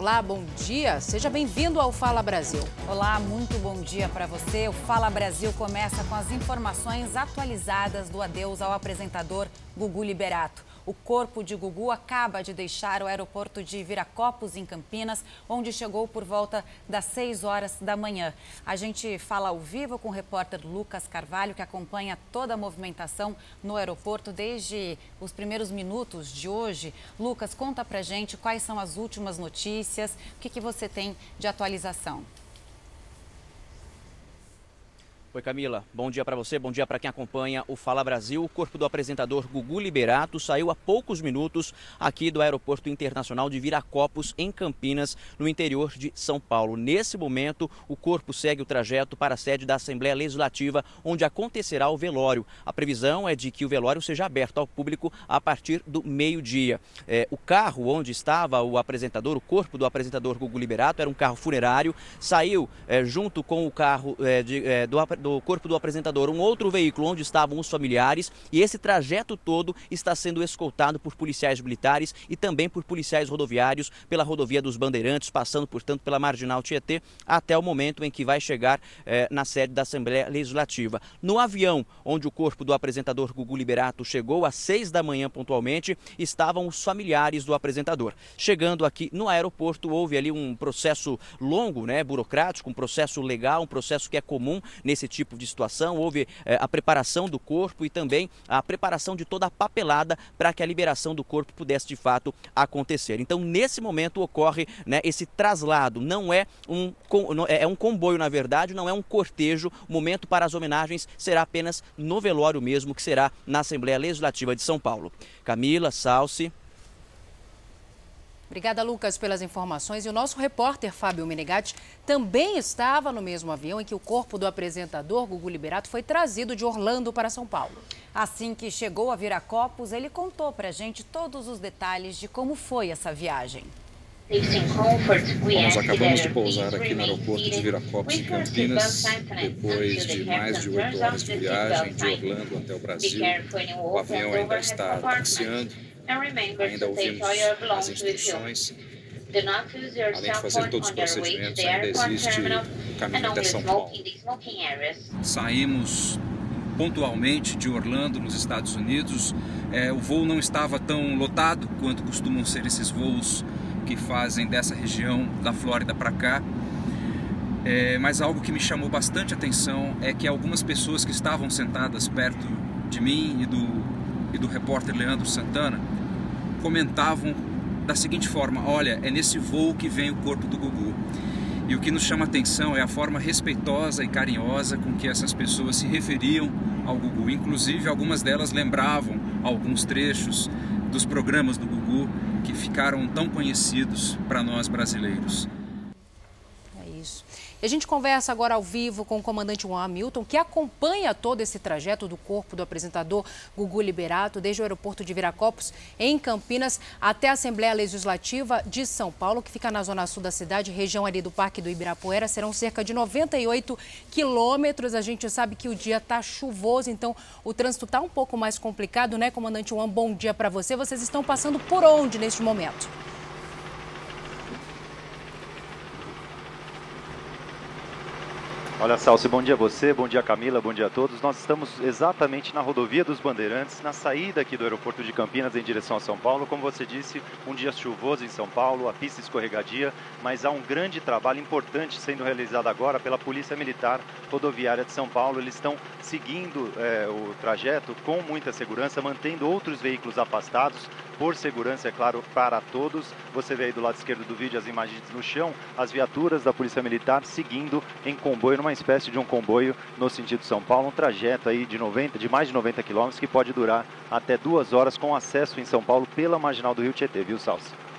Olá, bom dia. Seja bem-vindo ao Fala Brasil. Olá, muito bom dia para você. O Fala Brasil começa com as informações atualizadas do adeus ao apresentador Gugu Liberato. O corpo de Gugu acaba de deixar o aeroporto de Viracopos, em Campinas, onde chegou por volta das 6 horas da manhã. A gente fala ao vivo com o repórter Lucas Carvalho, que acompanha toda a movimentação no aeroporto desde os primeiros minutos de hoje. Lucas, conta pra gente quais são as últimas notícias, o que, que você tem de atualização. Oi Camila, bom dia para você, bom dia para quem acompanha o Fala Brasil. O corpo do apresentador Gugu Liberato saiu há poucos minutos aqui do Aeroporto Internacional de Viracopos, em Campinas, no interior de São Paulo. Nesse momento, o corpo segue o trajeto para a sede da Assembleia Legislativa, onde acontecerá o velório. A previsão é de que o velório seja aberto ao público a partir do meio-dia. É, o carro onde estava o apresentador, o corpo do apresentador Gugu Liberato, era um carro funerário, saiu é, junto com o carro é, de, é, do apresentador do corpo do apresentador um outro veículo onde estavam os familiares e esse trajeto todo está sendo escoltado por policiais militares e também por policiais rodoviários pela rodovia dos Bandeirantes, passando, portanto, pela Marginal Tietê, até o momento em que vai chegar eh, na sede da Assembleia Legislativa. No avião onde o corpo do apresentador Gugu Liberato chegou às seis da manhã pontualmente, estavam os familiares do apresentador. Chegando aqui no aeroporto, houve ali um processo longo, né, burocrático, um processo legal, um processo que é comum nesse tipo de situação, houve é, a preparação do corpo e também a preparação de toda a papelada para que a liberação do corpo pudesse de fato acontecer. Então, nesse momento ocorre né, esse traslado, não é um, é, é um comboio, na verdade, não é um cortejo. O momento para as homenagens será apenas no velório mesmo, que será na Assembleia Legislativa de São Paulo. Camila, Salsi. Obrigada, Lucas, pelas informações. E o nosso repórter Fábio Menegatti também estava no mesmo avião em que o corpo do apresentador Gugu Liberato foi trazido de Orlando para São Paulo. Assim que chegou a Viracopos, ele contou para a gente todos os detalhes de como foi essa viagem. Nós acabamos de pousar aqui no aeroporto de Viracopos, em Campinas, depois de mais de oito horas de viagem de Orlando até o Brasil. O avião ainda está taxiando Ainda ouvimos as instruções. Além de fazer todos os procedimentos, ainda existe o caminho até São Paulo. Saímos pontualmente de Orlando, nos Estados Unidos. É, o voo não estava tão lotado quanto costumam ser esses voos que fazem dessa região da Flórida para cá. É, mas algo que me chamou bastante atenção é que algumas pessoas que estavam sentadas perto de mim e do, e do repórter Leandro Santana comentavam da seguinte forma: olha, é nesse voo que vem o corpo do Gugu. E o que nos chama atenção é a forma respeitosa e carinhosa com que essas pessoas se referiam ao Gugu. Inclusive, algumas delas lembravam alguns trechos dos programas do Gugu que ficaram tão conhecidos para nós brasileiros. E a gente conversa agora ao vivo com o comandante Juan Hamilton, que acompanha todo esse trajeto do corpo do apresentador Gugu Liberato, desde o aeroporto de Viracopos, em Campinas, até a Assembleia Legislativa de São Paulo, que fica na zona sul da cidade, região ali do Parque do Ibirapuera. Serão cerca de 98 quilômetros. A gente sabe que o dia está chuvoso, então o trânsito está um pouco mais complicado, né, comandante Juan? Bom dia para você. Vocês estão passando por onde neste momento? Olha, Salsi, bom dia a você, bom dia Camila, bom dia a todos. Nós estamos exatamente na rodovia dos Bandeirantes, na saída aqui do aeroporto de Campinas em direção a São Paulo. Como você disse, um dia chuvoso em São Paulo, a pista escorregadia, mas há um grande trabalho importante sendo realizado agora pela Polícia Militar Rodoviária de São Paulo. Eles estão seguindo é, o trajeto com muita segurança, mantendo outros veículos afastados, por segurança, é claro, para todos. Você vê aí do lado esquerdo do vídeo as imagens no chão, as viaturas da Polícia Militar seguindo em comboio numa uma espécie de um comboio no sentido São Paulo, um trajeto aí de 90, de mais de 90 quilômetros que pode durar até duas horas com acesso em São Paulo pela marginal do Rio Tietê, viu, Salsi?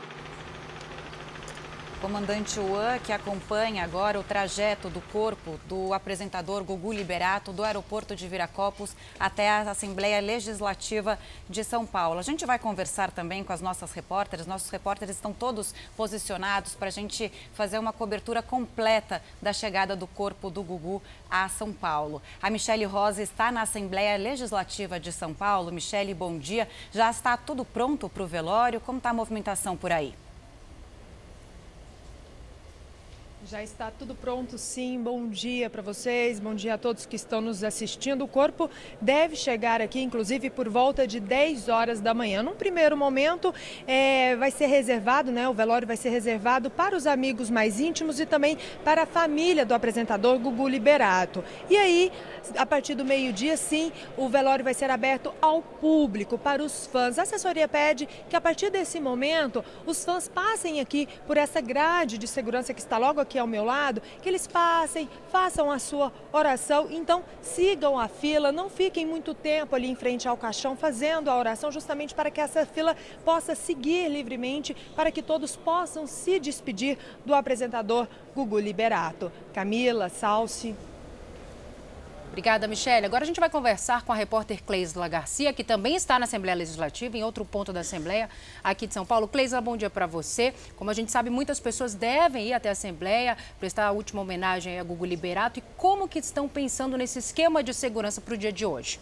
Comandante Juan, que acompanha agora o trajeto do corpo do apresentador Gugu Liberato do aeroporto de Viracopos até a Assembleia Legislativa de São Paulo. A gente vai conversar também com as nossas repórteres. Nossos repórteres estão todos posicionados para a gente fazer uma cobertura completa da chegada do corpo do Gugu a São Paulo. A Michele Rosa está na Assembleia Legislativa de São Paulo. Michele, bom dia. Já está tudo pronto para o velório? Como está a movimentação por aí? Já está tudo pronto, sim. Bom dia para vocês, bom dia a todos que estão nos assistindo. O corpo deve chegar aqui, inclusive, por volta de 10 horas da manhã. Num primeiro momento, é, vai ser reservado, né? O velório vai ser reservado para os amigos mais íntimos e também para a família do apresentador Gugu Liberato. E aí, a partir do meio-dia, sim, o velório vai ser aberto ao público, para os fãs. A assessoria pede que, a partir desse momento, os fãs passem aqui por essa grade de segurança que está logo aqui aqui ao meu lado, que eles passem, façam a sua oração. Então, sigam a fila, não fiquem muito tempo ali em frente ao caixão fazendo a oração, justamente para que essa fila possa seguir livremente, para que todos possam se despedir do apresentador Gugu Liberato. Camila, Salsi. Obrigada, Michelle. Agora a gente vai conversar com a repórter Cleisla Garcia, que também está na Assembleia Legislativa, em outro ponto da Assembleia aqui de São Paulo. Cleisla, bom dia para você. Como a gente sabe, muitas pessoas devem ir até a Assembleia, prestar a última homenagem a Gugu Liberato. E como que estão pensando nesse esquema de segurança para o dia de hoje?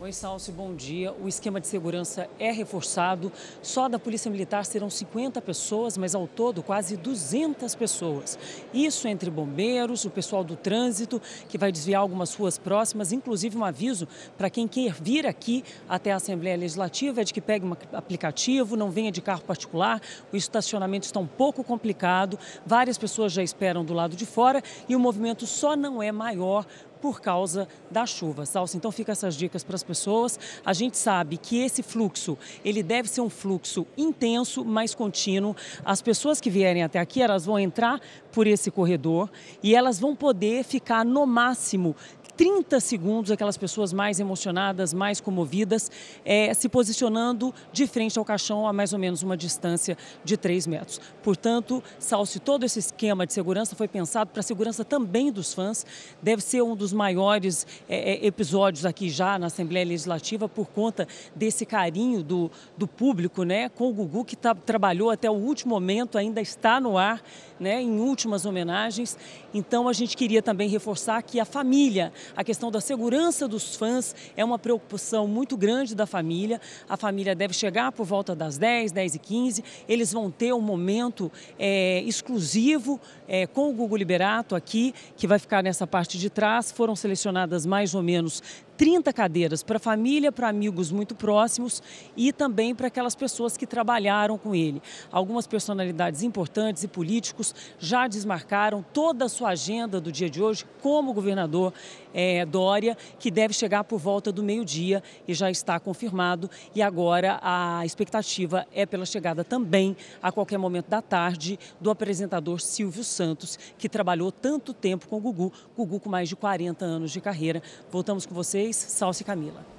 Oi, Salsi, bom dia. O esquema de segurança é reforçado. Só da Polícia Militar serão 50 pessoas, mas ao todo quase 200 pessoas. Isso entre bombeiros, o pessoal do trânsito, que vai desviar algumas ruas próximas, inclusive um aviso para quem quer vir aqui até a Assembleia Legislativa é de que pegue um aplicativo, não venha de carro particular. O estacionamento está um pouco complicado, várias pessoas já esperam do lado de fora e o movimento só não é maior por causa da chuva. Salsa, então fica essas dicas para as pessoas. A gente sabe que esse fluxo, ele deve ser um fluxo intenso, mais contínuo. As pessoas que vierem até aqui, elas vão entrar por esse corredor e elas vão poder ficar no máximo 30 segundos, aquelas pessoas mais emocionadas, mais comovidas, é, se posicionando de frente ao caixão a mais ou menos uma distância de 3 metros. Portanto, Salsi, todo esse esquema de segurança foi pensado para a segurança também dos fãs. Deve ser um dos maiores é, é, episódios aqui já na Assembleia Legislativa por conta desse carinho do, do público né, com o Gugu, que tá, trabalhou até o último momento, ainda está no ar, né, em últimas homenagens. Então, a gente queria também reforçar que a família, a questão da segurança dos fãs é uma preocupação muito grande da família. A família deve chegar por volta das 10, 10 e 15. Eles vão ter um momento é, exclusivo é, com o Google Liberato aqui, que vai ficar nessa parte de trás. Foram selecionadas mais ou menos 30 cadeiras para família, para amigos muito próximos e também para aquelas pessoas que trabalharam com ele. Algumas personalidades importantes e políticos já desmarcaram toda a sua agenda do dia de hoje, como governador é, Dória, que deve chegar por volta do meio-dia e já está confirmado. E agora a expectativa é pela chegada também, a qualquer momento da tarde, do apresentador Silvio Santos, que trabalhou tanto tempo com o Gugu, Gugu com mais de 40 anos de carreira. Voltamos com vocês Salsi e Camila.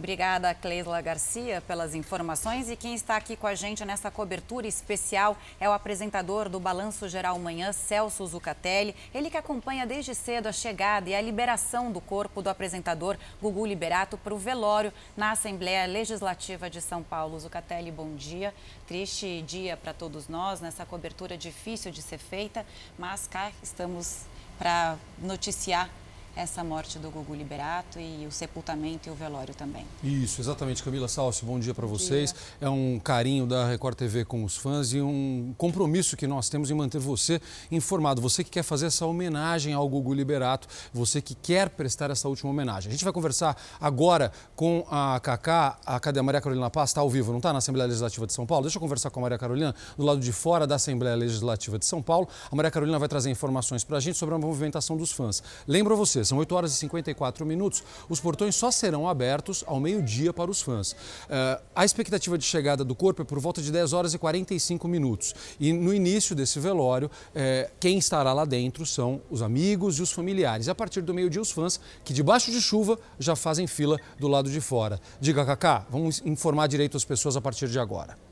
Obrigada, Cleisla Garcia, pelas informações. E quem está aqui com a gente nessa cobertura especial é o apresentador do Balanço Geral Manhã, Celso Zucatelli. Ele que acompanha desde cedo a chegada e a liberação do corpo do apresentador Gugu Liberato para o velório na Assembleia Legislativa de São Paulo. Zucatelli, bom dia. Triste dia para todos nós, nessa cobertura difícil de ser feita, mas cá estamos para noticiar essa morte do Gugu Liberato e o sepultamento e o velório também. Isso, exatamente. Camila Salsi, bom dia para vocês. Dia. É um carinho da Record TV com os fãs e um compromisso que nós temos em manter você informado. Você que quer fazer essa homenagem ao Gugu Liberato, você que quer prestar essa última homenagem. A gente vai conversar agora com a Cacá, a cadê a Maria Carolina Paz? Está ao vivo, não está? Na Assembleia Legislativa de São Paulo. Deixa eu conversar com a Maria Carolina do lado de fora da Assembleia Legislativa de São Paulo. A Maria Carolina vai trazer informações para a gente sobre a movimentação dos fãs. Lembro você, são 8 horas e 54 minutos. Os portões só serão abertos ao meio-dia para os fãs. Uh, a expectativa de chegada do corpo é por volta de 10 horas e 45 minutos. E no início desse velório, uh, quem estará lá dentro são os amigos e os familiares. A partir do meio-dia, os fãs que debaixo de chuva já fazem fila do lado de fora. Diga, Cacá, vamos informar direito as pessoas a partir de agora.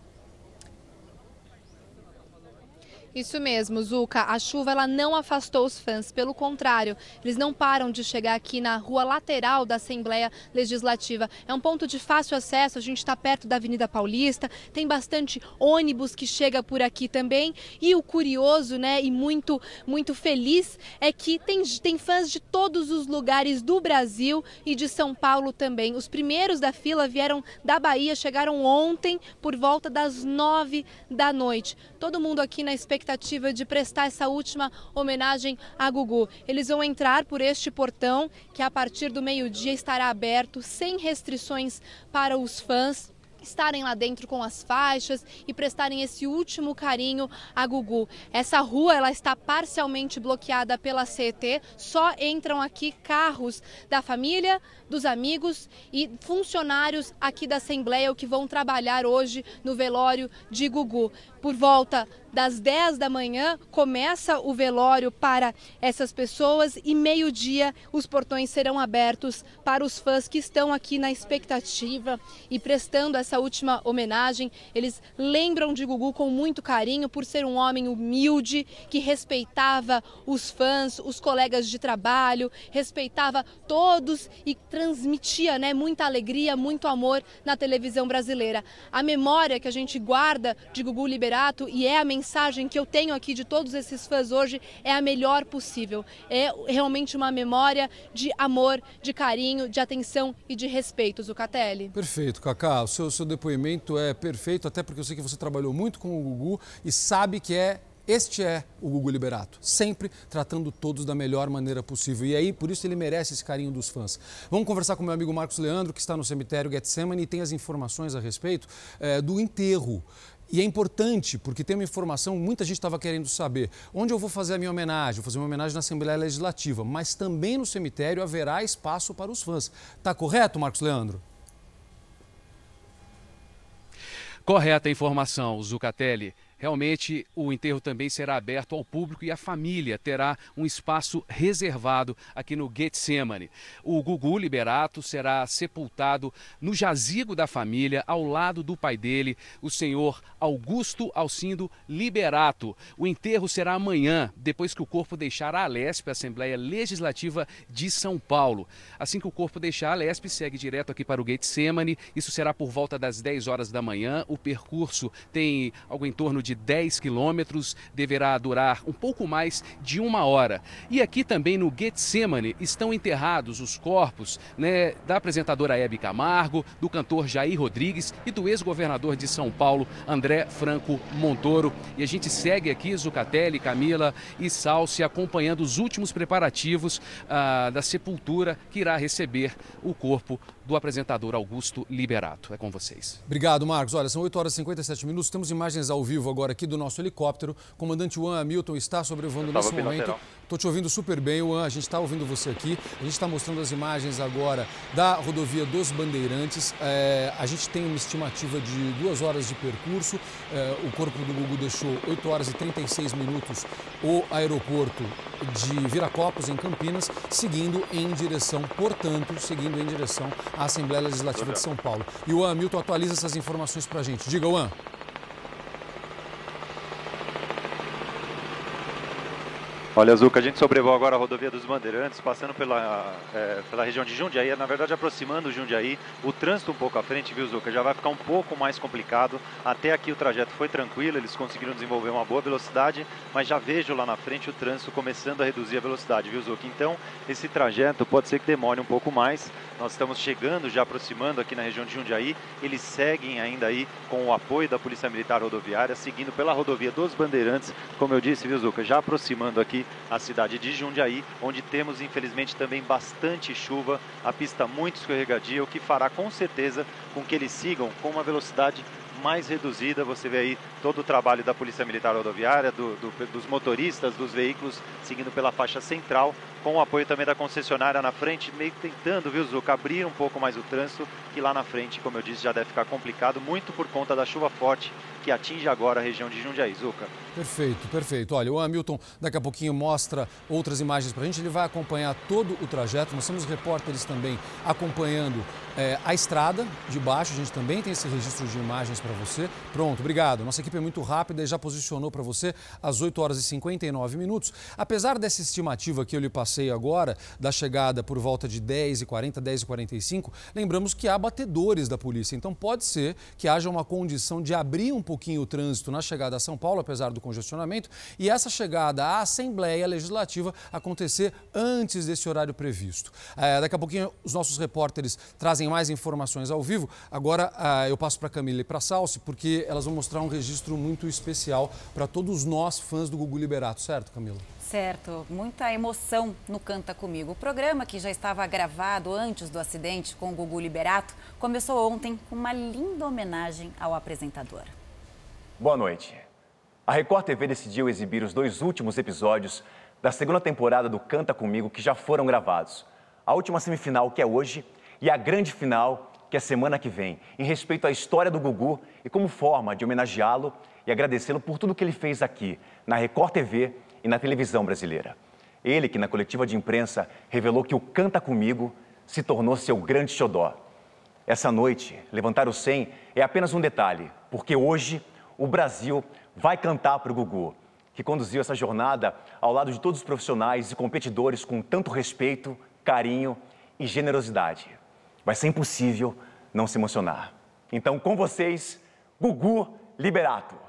Isso mesmo, Zuca. A chuva ela não afastou os fãs, pelo contrário, eles não param de chegar aqui na rua lateral da Assembleia Legislativa. É um ponto de fácil acesso, a gente está perto da Avenida Paulista, tem bastante ônibus que chega por aqui também. E o curioso, né, e muito, muito feliz é que tem, tem fãs de todos os lugares do Brasil e de São Paulo também. Os primeiros da fila vieram da Bahia, chegaram ontem por volta das nove da noite. Todo mundo aqui na expectativa expectativa de prestar essa última homenagem a Gugu. Eles vão entrar por este portão que a partir do meio-dia estará aberto, sem restrições para os fãs estarem lá dentro com as faixas e prestarem esse último carinho a Gugu. Essa rua ela está parcialmente bloqueada pela CET, só entram aqui carros da família, dos amigos e funcionários aqui da Assembleia que vão trabalhar hoje no velório de Gugu. Por volta das 10 da manhã começa o velório para essas pessoas e meio-dia os portões serão abertos para os fãs que estão aqui na expectativa e prestando essa última homenagem. Eles lembram de Gugu com muito carinho por ser um homem humilde que respeitava os fãs, os colegas de trabalho, respeitava todos e transmitia né, muita alegria, muito amor na televisão brasileira. A memória que a gente guarda de Gugu Liberato e é a mensagem que eu tenho aqui de todos esses fãs hoje é a melhor possível. É realmente uma memória de amor, de carinho, de atenção e de respeito, Zucatelli. Perfeito, Cacá. O seu, seu depoimento é perfeito, até porque eu sei que você trabalhou muito com o Gugu e sabe que é este é o Gugu Liberato, sempre tratando todos da melhor maneira possível. E aí, por isso ele merece esse carinho dos fãs. Vamos conversar com meu amigo Marcos Leandro, que está no cemitério Getsemane e tem as informações a respeito é, do enterro. E é importante, porque tem uma informação, muita gente estava querendo saber onde eu vou fazer a minha homenagem. Vou fazer uma homenagem na Assembleia Legislativa, mas também no cemitério haverá espaço para os fãs. Está correto, Marcos Leandro? Correta a informação, Zucatelli. Realmente, o enterro também será aberto ao público e a família terá um espaço reservado aqui no Getsemane. O Gugu Liberato será sepultado no jazigo da família, ao lado do pai dele, o senhor Augusto Alcindo Liberato. O enterro será amanhã, depois que o corpo deixar a Alesp, a Assembleia Legislativa de São Paulo. Assim que o corpo deixar a Alesp, segue direto aqui para o Getsemane. Isso será por volta das 10 horas da manhã. O percurso tem algo em torno de de 10 quilômetros, deverá durar um pouco mais de uma hora. E aqui também no Getsemane estão enterrados os corpos né, da apresentadora Hebe Camargo, do cantor Jair Rodrigues e do ex-governador de São Paulo, André Franco Montoro. E a gente segue aqui, Zucatelli, Camila e Salsi, acompanhando os últimos preparativos ah, da sepultura que irá receber o corpo do apresentador Augusto Liberato. É com vocês. Obrigado, Marcos. Olha, são 8 horas e 57 minutos. Temos imagens ao vivo agora aqui do nosso helicóptero. O comandante Juan Hamilton está sobrevoando nesse momento. Estou te ouvindo super bem, Juan. A gente está ouvindo você aqui. A gente está mostrando as imagens agora da rodovia dos Bandeirantes. É, a gente tem uma estimativa de duas horas de percurso. É, o corpo do Gugu deixou 8 horas e 36 minutos o aeroporto de Viracopos, em Campinas, seguindo em direção, portanto, seguindo em direção à Assembleia Legislativa de São Paulo. E o Hamilton atualiza essas informações para a gente. Diga, Juan. Olha, Zuca, a gente sobrevoa agora a rodovia dos Bandeirantes, passando pela, é, pela região de Jundiaí, na verdade aproximando Jundiaí. O trânsito um pouco à frente, viu, Zuca, já vai ficar um pouco mais complicado. Até aqui o trajeto foi tranquilo, eles conseguiram desenvolver uma boa velocidade, mas já vejo lá na frente o trânsito começando a reduzir a velocidade, viu, Zuca? Então, esse trajeto pode ser que demore um pouco mais. Nós estamos chegando, já aproximando aqui na região de Jundiaí. Eles seguem ainda aí com o apoio da Polícia Militar Rodoviária, seguindo pela rodovia dos Bandeirantes, como eu disse, viu, Zuca, já aproximando aqui a cidade de Jundiaí, onde temos infelizmente também bastante chuva, a pista muito escorregadia, o que fará com certeza com que eles sigam com uma velocidade mais reduzida. Você vê aí todo o trabalho da Polícia Militar Rodoviária, do, do, dos motoristas, dos veículos seguindo pela faixa central, com o apoio também da concessionária na frente, meio tentando, viu, Zuca, abrir um pouco mais o trânsito, que lá na frente, como eu disse, já deve ficar complicado, muito por conta da chuva forte que atinge agora a região de Jundiaí, Zuca. Perfeito, perfeito. Olha, o Hamilton daqui a pouquinho mostra outras imagens para a gente, ele vai acompanhar todo o trajeto, nós temos repórteres também acompanhando é, a estrada de baixo, a gente também tem esse registro de imagens para você. Pronto, obrigado. Nossa equipe é muito rápida e já posicionou para você às 8 horas e 59 minutos. Apesar dessa estimativa que eu lhe passei, passei agora, da chegada por volta de 10h40, 10h45, lembramos que há batedores da polícia. Então pode ser que haja uma condição de abrir um pouquinho o trânsito na chegada a São Paulo, apesar do congestionamento, e essa chegada à Assembleia Legislativa acontecer antes desse horário previsto. É, daqui a pouquinho os nossos repórteres trazem mais informações ao vivo. Agora é, eu passo para Camila e para Salsi, porque elas vão mostrar um registro muito especial para todos nós fãs do Gugu Liberato, certo, Camila? Certo, muita emoção no Canta Comigo. O programa, que já estava gravado antes do acidente com o Gugu Liberato, começou ontem com uma linda homenagem ao apresentador. Boa noite. A Record TV decidiu exibir os dois últimos episódios da segunda temporada do Canta Comigo que já foram gravados. A última semifinal, que é hoje, e a grande final, que é semana que vem, em respeito à história do Gugu e como forma de homenageá-lo e agradecê-lo por tudo que ele fez aqui, na Record TV e na televisão brasileira. Ele que na coletiva de imprensa revelou que o Canta Comigo se tornou seu grande xodó. Essa noite, levantar o 100 é apenas um detalhe, porque hoje o Brasil vai cantar para o Gugu, que conduziu essa jornada ao lado de todos os profissionais e competidores com tanto respeito, carinho e generosidade. Vai ser impossível não se emocionar. Então, com vocês, Gugu Liberato.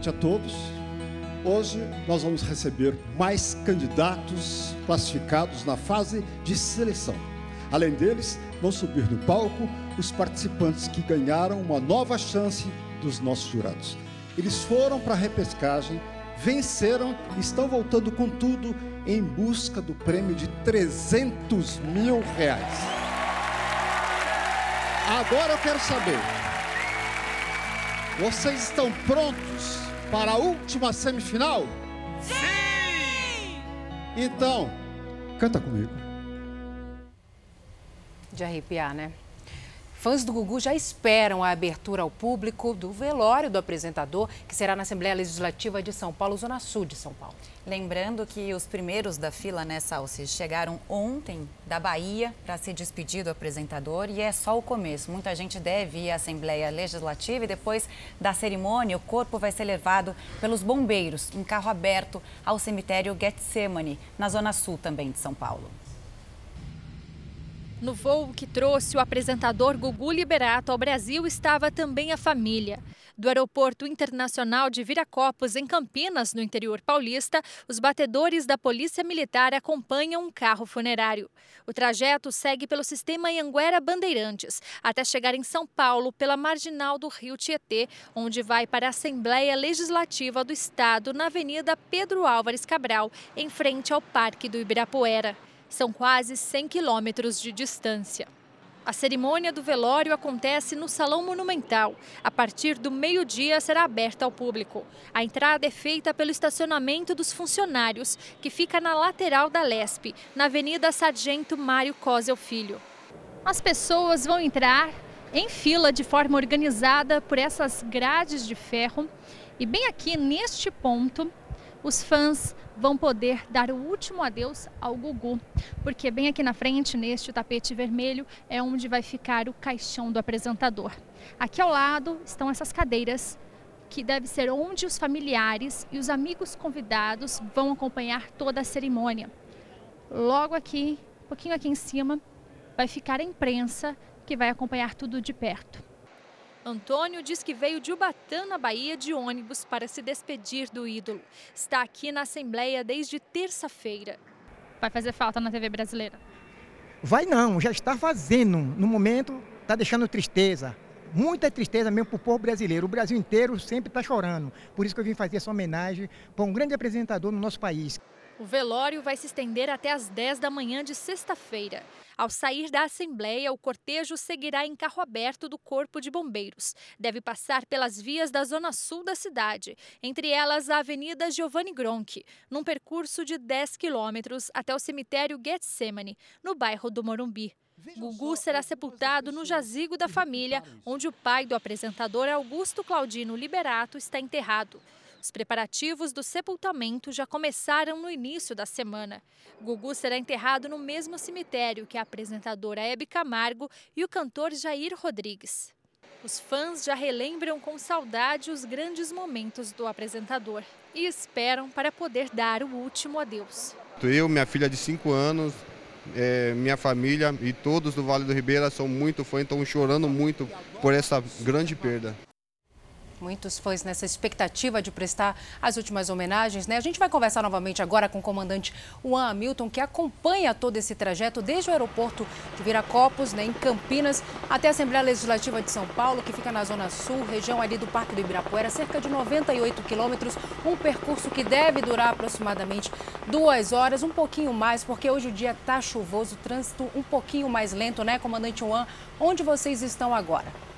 Noite a todos. Hoje nós vamos receber mais candidatos classificados na fase de seleção. Além deles, vão subir no palco os participantes que ganharam uma nova chance dos nossos jurados. Eles foram para a repescagem, venceram e estão voltando com tudo em busca do prêmio de 300 mil reais. Agora eu quero saber vocês estão prontos para a última semifinal? Sim! Então, canta comigo. De arrepiar, né? Fãs do Gugu já esperam a abertura ao público do velório do apresentador, que será na Assembleia Legislativa de São Paulo, Zona Sul de São Paulo. Lembrando que os primeiros da fila, né, Salsi, chegaram ontem da Bahia para se despedir do apresentador e é só o começo. Muita gente deve ir à Assembleia Legislativa e depois da cerimônia o corpo vai ser levado pelos bombeiros em carro aberto ao cemitério Getsemane, na Zona Sul também de São Paulo. No voo que trouxe o apresentador Gugu Liberato ao Brasil estava também a família. Do Aeroporto Internacional de Viracopos, em Campinas, no interior paulista, os batedores da Polícia Militar acompanham um carro funerário. O trajeto segue pelo sistema Anguera Bandeirantes, até chegar em São Paulo, pela marginal do Rio Tietê, onde vai para a Assembleia Legislativa do Estado, na Avenida Pedro Álvares Cabral, em frente ao Parque do Ibirapuera. São quase 100 quilômetros de distância. A cerimônia do velório acontece no Salão Monumental. A partir do meio-dia será aberta ao público. A entrada é feita pelo estacionamento dos funcionários, que fica na lateral da Lesp, na Avenida Sargento Mário Cosel Filho. As pessoas vão entrar em fila de forma organizada por essas grades de ferro. E bem aqui neste ponto, os fãs vão poder dar o último adeus ao Gugu, porque bem aqui na frente, neste tapete vermelho, é onde vai ficar o caixão do apresentador. Aqui ao lado estão essas cadeiras que deve ser onde os familiares e os amigos convidados vão acompanhar toda a cerimônia. Logo aqui, um pouquinho aqui em cima, vai ficar a imprensa que vai acompanhar tudo de perto. Antônio diz que veio de Ubatã, na Bahia, de ônibus para se despedir do ídolo. Está aqui na Assembleia desde terça-feira. Vai fazer falta na TV brasileira? Vai não, já está fazendo. No momento, está deixando tristeza. Muita tristeza mesmo para o povo brasileiro. O Brasil inteiro sempre está chorando. Por isso que eu vim fazer essa homenagem para um grande apresentador no nosso país. O velório vai se estender até às 10 da manhã de sexta-feira. Ao sair da Assembleia, o cortejo seguirá em carro aberto do Corpo de Bombeiros. Deve passar pelas vias da zona sul da cidade, entre elas a Avenida Giovanni Gronchi, num percurso de 10 quilômetros até o cemitério Getsemane, no bairro do Morumbi. Gugu será sepultado no jazigo da família, onde o pai do apresentador Augusto Claudino Liberato está enterrado. Os preparativos do sepultamento já começaram no início da semana. Gugu será enterrado no mesmo cemitério que a apresentadora Hebe Camargo e o cantor Jair Rodrigues. Os fãs já relembram com saudade os grandes momentos do apresentador e esperam para poder dar o último adeus. Eu, minha filha de 5 anos, é, minha família e todos do Vale do Ribeira são muito fãs, estão chorando muito por essa grande perda. Muitos fãs nessa expectativa de prestar as últimas homenagens, né? A gente vai conversar novamente agora com o comandante Juan Hamilton, que acompanha todo esse trajeto desde o aeroporto de Viracopos, né, em Campinas, até a Assembleia Legislativa de São Paulo, que fica na Zona Sul, região ali do Parque do Ibirapuera, cerca de 98 quilômetros, um percurso que deve durar aproximadamente duas horas, um pouquinho mais, porque hoje o dia está chuvoso, o trânsito um pouquinho mais lento, né, comandante Juan? Onde vocês estão agora?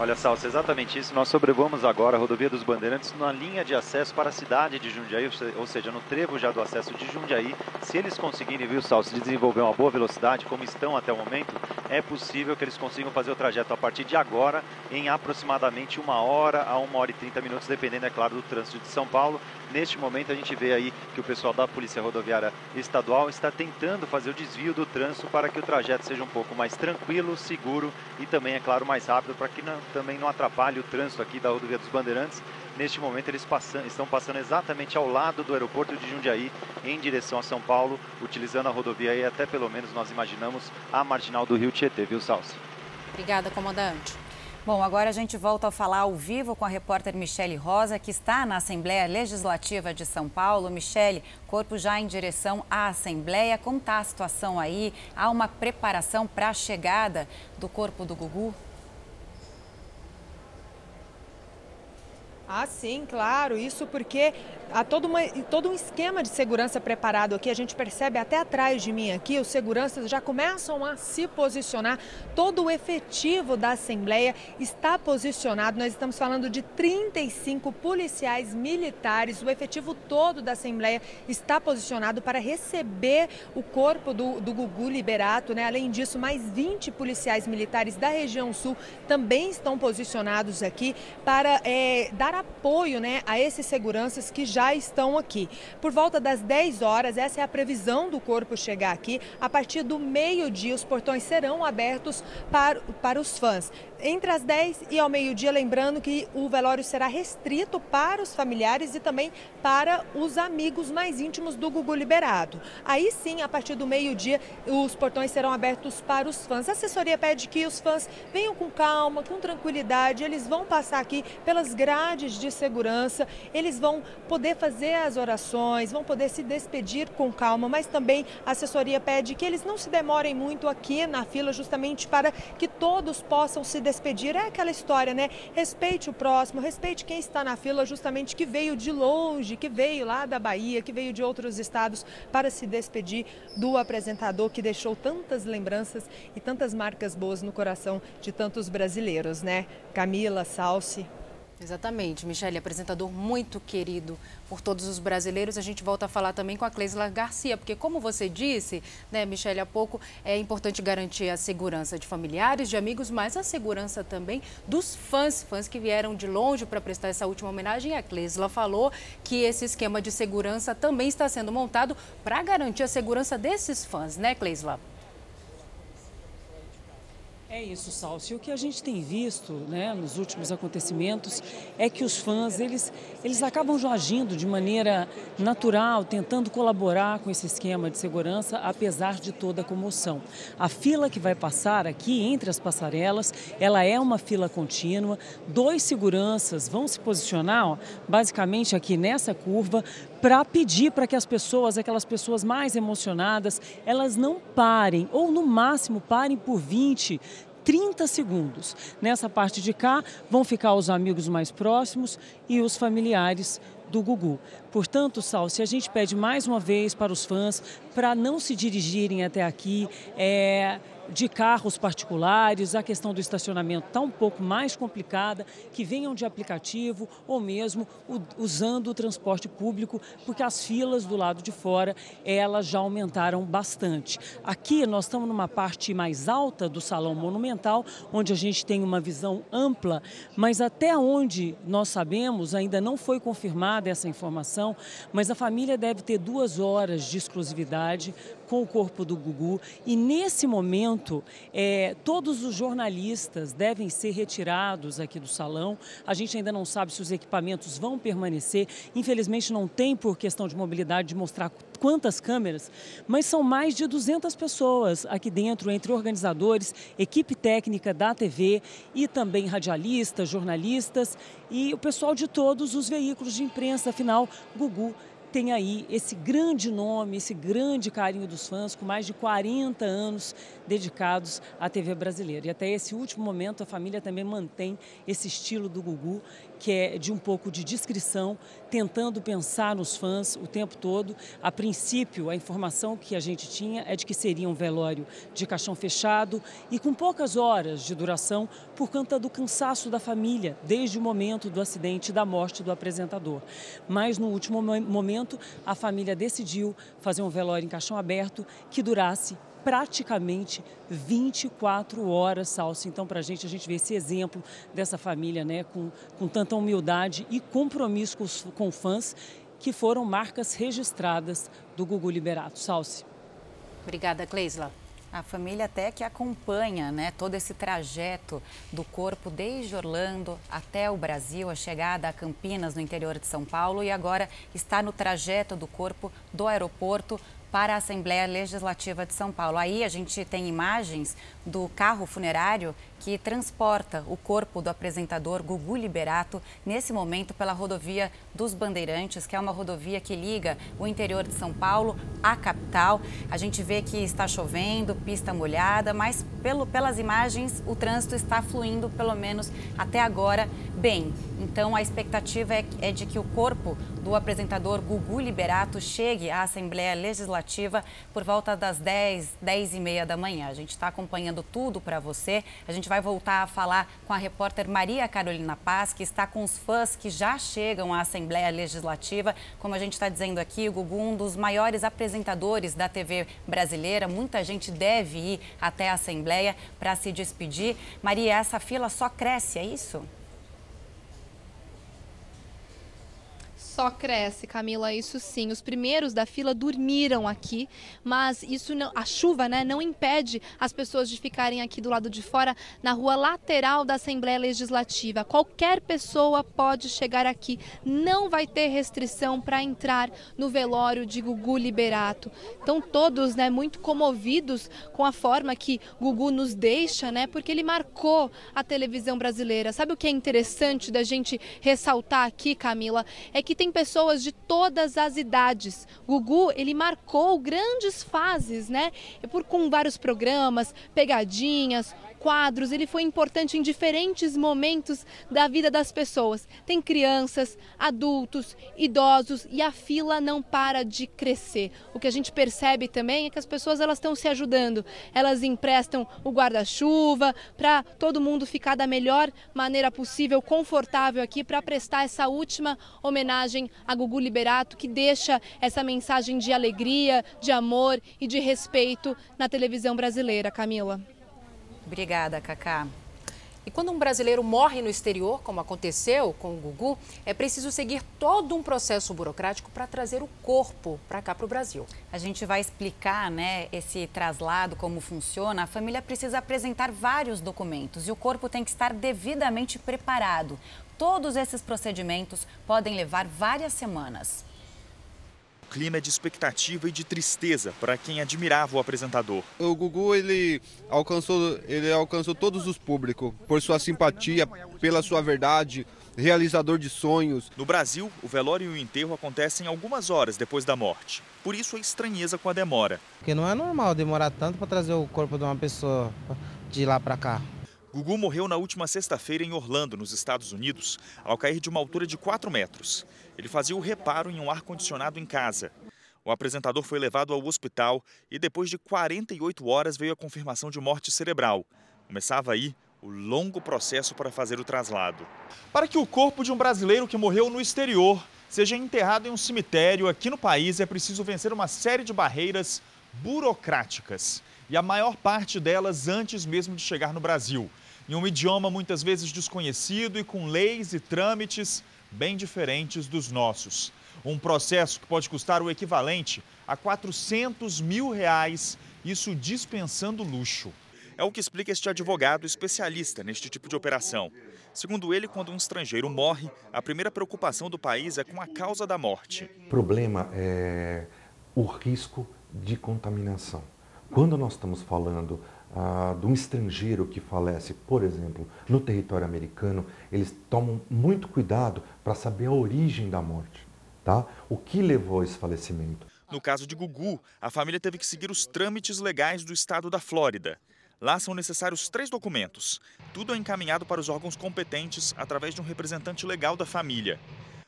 Olha, Salso, exatamente isso. Nós sobrevoamos agora a rodovia dos Bandeirantes na linha de acesso para a cidade de Jundiaí, ou seja, no trevo já do acesso de Jundiaí. Se eles conseguirem, viu, Salso, desenvolver uma boa velocidade, como estão até o momento, é possível que eles consigam fazer o trajeto a partir de agora em aproximadamente uma hora a uma hora e trinta minutos, dependendo, é claro, do trânsito de São Paulo. Neste momento, a gente vê aí que o pessoal da Polícia Rodoviária Estadual está tentando fazer o desvio do trânsito para que o trajeto seja um pouco mais tranquilo, seguro e também, é claro, mais rápido, para que não, também não atrapalhe o trânsito aqui da rodovia dos Bandeirantes. Neste momento, eles passam, estão passando exatamente ao lado do aeroporto de Jundiaí, em direção a São Paulo, utilizando a rodovia e até pelo menos nós imaginamos a marginal do Rio Tietê, viu, Salsa? Obrigada, comandante. Bom, agora a gente volta a falar ao vivo com a repórter Michele Rosa, que está na Assembleia Legislativa de São Paulo. Michele, corpo já em direção à Assembleia. Como está a situação aí? Há uma preparação para a chegada do corpo do Gugu? Ah, sim, claro. Isso porque há todo, uma, todo um esquema de segurança preparado aqui. A gente percebe até atrás de mim aqui, os seguranças já começam a se posicionar. Todo o efetivo da Assembleia está posicionado. Nós estamos falando de 35 policiais militares. O efetivo todo da Assembleia está posicionado para receber o corpo do, do Gugu Liberato. Né? Além disso, mais 20 policiais militares da região sul também estão posicionados aqui para é, dar apoio né, a esses seguranças que já estão aqui. Por volta das 10 horas, essa é a previsão do corpo chegar aqui. A partir do meio-dia, os portões serão abertos para, para os fãs entre as 10 e ao meio-dia, lembrando que o velório será restrito para os familiares e também para os amigos mais íntimos do Gugu Liberado. Aí sim, a partir do meio-dia, os portões serão abertos para os fãs. A assessoria pede que os fãs venham com calma, com tranquilidade, eles vão passar aqui pelas grades de segurança, eles vão poder fazer as orações, vão poder se despedir com calma, mas também a assessoria pede que eles não se demorem muito aqui na fila, justamente para que todos possam se despedir despedir é aquela história, né? Respeite o próximo, respeite quem está na fila, justamente que veio de longe, que veio lá da Bahia, que veio de outros estados para se despedir do apresentador que deixou tantas lembranças e tantas marcas boas no coração de tantos brasileiros, né? Camila, Salsi. Exatamente, Michele, apresentador muito querido por todos os brasileiros. A gente volta a falar também com a Cleisla Garcia, porque como você disse, né, Michele, há pouco, é importante garantir a segurança de familiares, de amigos, mas a segurança também dos fãs, fãs que vieram de longe para prestar essa última homenagem. A Cleisla falou que esse esquema de segurança também está sendo montado para garantir a segurança desses fãs, né, Cleisla? É isso, Salsi. O que a gente tem visto né, nos últimos acontecimentos é que os fãs eles, eles acabam agindo de maneira natural, tentando colaborar com esse esquema de segurança, apesar de toda a comoção. A fila que vai passar aqui entre as passarelas, ela é uma fila contínua. Dois seguranças vão se posicionar, ó, basicamente aqui nessa curva, para pedir para que as pessoas, aquelas pessoas mais emocionadas, elas não parem, ou no máximo parem por 20, 30 segundos. Nessa parte de cá vão ficar os amigos mais próximos e os familiares do Gugu. Portanto, Sal, se a gente pede mais uma vez para os fãs para não se dirigirem até aqui, é, de carros particulares, a questão do estacionamento está um pouco mais complicada, que venham de aplicativo ou mesmo usando o transporte público, porque as filas do lado de fora, elas já aumentaram bastante. Aqui nós estamos numa parte mais alta do Salão Monumental, onde a gente tem uma visão ampla, mas até onde nós sabemos, ainda não foi confirmada essa informação, mas a família deve ter duas horas de exclusividade com o corpo do Gugu. E nesse momento, é, todos os jornalistas devem ser retirados aqui do salão. A gente ainda não sabe se os equipamentos vão permanecer. Infelizmente, não tem, por questão de mobilidade, de mostrar quantas câmeras, mas são mais de 200 pessoas aqui dentro, entre organizadores, equipe técnica da TV e também radialistas, jornalistas e o pessoal de todos os veículos de imprensa. Afinal, Gugu tem aí esse grande nome, esse grande carinho dos fãs, com mais de 40 anos dedicados à TV brasileira. E até esse último momento, a família também mantém esse estilo do Gugu, que é de um pouco de discrição, tentando pensar nos fãs o tempo todo. A princípio, a informação que a gente tinha é de que seria um velório de caixão fechado e com poucas horas de duração por conta do cansaço da família, desde o momento do acidente e da morte do apresentador. Mas no último momento, a família decidiu fazer um velório em caixão aberto que durasse praticamente 24 horas, Salso. Então, para a gente, a gente vê esse exemplo dessa família né, com, com tanta humildade e compromisso com, os, com fãs, que foram marcas registradas do Gugu Liberato. Salsi. Obrigada, Cleisla. A família até que acompanha né, todo esse trajeto do corpo desde Orlando até o Brasil, a chegada a Campinas, no interior de São Paulo, e agora está no trajeto do corpo do aeroporto para a Assembleia Legislativa de São Paulo. Aí a gente tem imagens do carro funerário que transporta o corpo do apresentador Gugu Liberato nesse momento pela rodovia dos Bandeirantes, que é uma rodovia que liga o interior de São Paulo à capital. A gente vê que está chovendo, pista molhada, mas pelo, pelas imagens o trânsito está fluindo, pelo menos até agora, bem. Então a expectativa é, é de que o corpo do apresentador Gugu Liberato chegue à Assembleia Legislativa por volta das 10, 10 e meia da manhã. A gente está acompanhando tudo para você. A gente vai voltar a falar com a repórter Maria Carolina Paz, que está com os fãs que já chegam à Assembleia Legislativa. Como a gente está dizendo aqui, o Gugu, um dos maiores apresentadores da TV brasileira. Muita gente deve ir até a Assembleia para se despedir. Maria, essa fila só cresce, é isso? Só cresce, Camila, isso sim. Os primeiros da fila dormiram aqui, mas isso não, a chuva, né, não impede as pessoas de ficarem aqui do lado de fora, na rua lateral da Assembleia Legislativa. Qualquer pessoa pode chegar aqui, não vai ter restrição para entrar no velório de Gugu Liberato. Então todos, né, muito comovidos com a forma que Gugu nos deixa, né, porque ele marcou a televisão brasileira. Sabe o que é interessante da gente ressaltar aqui, Camila? É que pessoas de todas as idades. Gugu, ele marcou grandes fases, né? Por com vários programas, pegadinhas, quadros, ele foi importante em diferentes momentos da vida das pessoas. Tem crianças, adultos, idosos e a fila não para de crescer. O que a gente percebe também é que as pessoas elas estão se ajudando. Elas emprestam o guarda-chuva para todo mundo ficar da melhor maneira possível, confortável aqui para prestar essa última homenagem a Gugu Liberato, que deixa essa mensagem de alegria, de amor e de respeito na televisão brasileira, Camila. Obrigada, Cacá. E quando um brasileiro morre no exterior, como aconteceu com o Gugu, é preciso seguir todo um processo burocrático para trazer o corpo para cá para o Brasil. A gente vai explicar né, esse traslado, como funciona. A família precisa apresentar vários documentos e o corpo tem que estar devidamente preparado. Todos esses procedimentos podem levar várias semanas clima é de expectativa e de tristeza para quem admirava o apresentador. O Gugu ele alcançou, ele alcançou todos os públicos por sua simpatia, pela sua verdade, realizador de sonhos. No Brasil, o velório e o enterro acontecem algumas horas depois da morte. Por isso a estranheza com a demora. Porque não é normal demorar tanto para trazer o corpo de uma pessoa de lá para cá. Gugu morreu na última sexta-feira em Orlando, nos Estados Unidos, ao cair de uma altura de 4 metros. Ele fazia o reparo em um ar-condicionado em casa. O apresentador foi levado ao hospital e, depois de 48 horas, veio a confirmação de morte cerebral. Começava aí o longo processo para fazer o traslado. Para que o corpo de um brasileiro que morreu no exterior seja enterrado em um cemitério aqui no país, é preciso vencer uma série de barreiras burocráticas. E a maior parte delas antes mesmo de chegar no Brasil em um idioma muitas vezes desconhecido e com leis e trâmites bem diferentes dos nossos. Um processo que pode custar o equivalente a 400 mil reais, isso dispensando luxo. É o que explica este advogado especialista neste tipo de operação. Segundo ele, quando um estrangeiro morre, a primeira preocupação do país é com a causa da morte. O problema é o risco de contaminação. Quando nós estamos falando ah, de um estrangeiro que falece, por exemplo, no território americano, eles tomam muito cuidado para saber a origem da morte, tá? O que levou a esse falecimento? No caso de Gugu, a família teve que seguir os trâmites legais do estado da Flórida. Lá são necessários três documentos. Tudo é encaminhado para os órgãos competentes através de um representante legal da família.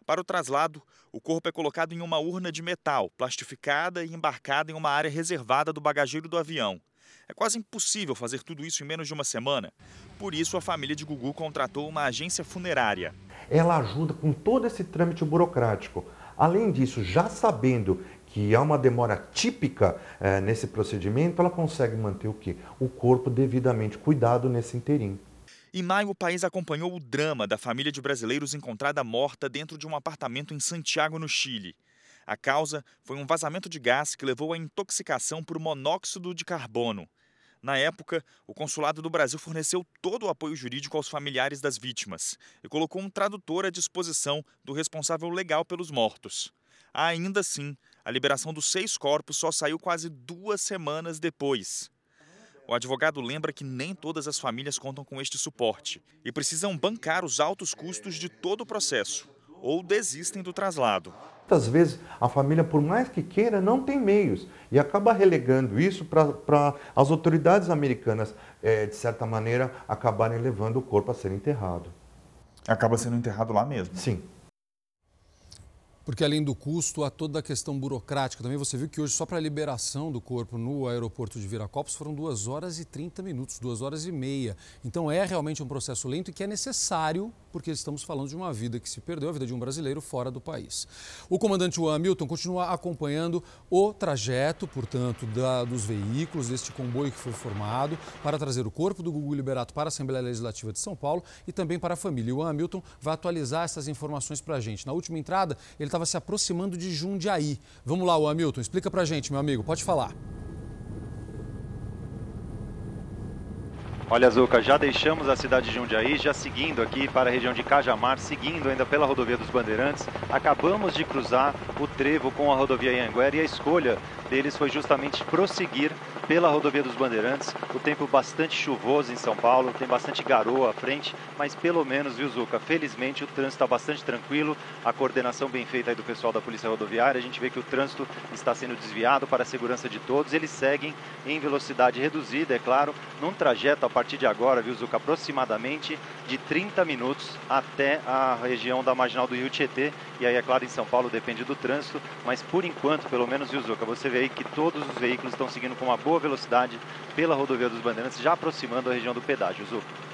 Para o traslado, o corpo é colocado em uma urna de metal, plastificada e embarcada em uma área reservada do bagageiro do avião. É quase impossível fazer tudo isso em menos de uma semana. Por isso, a família de Gugu contratou uma agência funerária. Ela ajuda com todo esse trâmite burocrático. Além disso, já sabendo que há uma demora típica eh, nesse procedimento, ela consegue manter o quê? O corpo devidamente cuidado nesse inteirinho. Em maio, o país acompanhou o drama da família de brasileiros encontrada morta dentro de um apartamento em Santiago, no Chile. A causa foi um vazamento de gás que levou à intoxicação por monóxido de carbono. Na época, o Consulado do Brasil forneceu todo o apoio jurídico aos familiares das vítimas e colocou um tradutor à disposição do responsável legal pelos mortos. Ainda assim, a liberação dos seis corpos só saiu quase duas semanas depois. O advogado lembra que nem todas as famílias contam com este suporte e precisam bancar os altos custos de todo o processo ou desistem do traslado. Muitas vezes a família, por mais que queira, não tem meios e acaba relegando isso para as autoridades americanas, é, de certa maneira, acabarem levando o corpo a ser enterrado. Acaba sendo enterrado lá mesmo? Sim. Porque além do custo, há toda a questão burocrática. Também você viu que hoje, só para a liberação do corpo no aeroporto de Viracopos, foram 2 horas e 30 minutos, 2 horas e meia. Então é realmente um processo lento e que é necessário, porque estamos falando de uma vida que se perdeu, a vida de um brasileiro fora do país. O comandante Hamilton continua acompanhando o trajeto, portanto, da, dos veículos, deste comboio que foi formado, para trazer o corpo do Gugu Liberato para a Assembleia Legislativa de São Paulo e também para a família. O Juan Hamilton vai atualizar essas informações para a gente. Na última entrada, ele estava se aproximando de Jundiaí. Vamos lá, o Hamilton, explica pra gente, meu amigo, pode falar. Olha, Zuca, já deixamos a cidade de Jundiaí, já seguindo aqui para a região de Cajamar, seguindo ainda pela rodovia dos Bandeirantes. Acabamos de cruzar o trevo com a rodovia Anguera e a escolha deles foi justamente prosseguir pela rodovia dos Bandeirantes. O tempo bastante chuvoso em São Paulo, tem bastante garoa à frente, mas pelo menos, viu, Zuca? Felizmente o trânsito está bastante tranquilo, a coordenação bem feita aí do pessoal da Polícia Rodoviária. A gente vê que o trânsito está sendo desviado para a segurança de todos. Eles seguem em velocidade reduzida, é claro, num trajeto a partir de agora, viu, Zuca? Aproximadamente de 30 minutos até a região da marginal do Rio Tietê. E aí, é claro, em São Paulo depende do trânsito, mas por enquanto, pelo menos, viu, Zuca? Você vê aí que todos os veículos estão seguindo com uma boa velocidade pela rodovia dos Bandeirantes, já aproximando a região do pedágio, Zuca.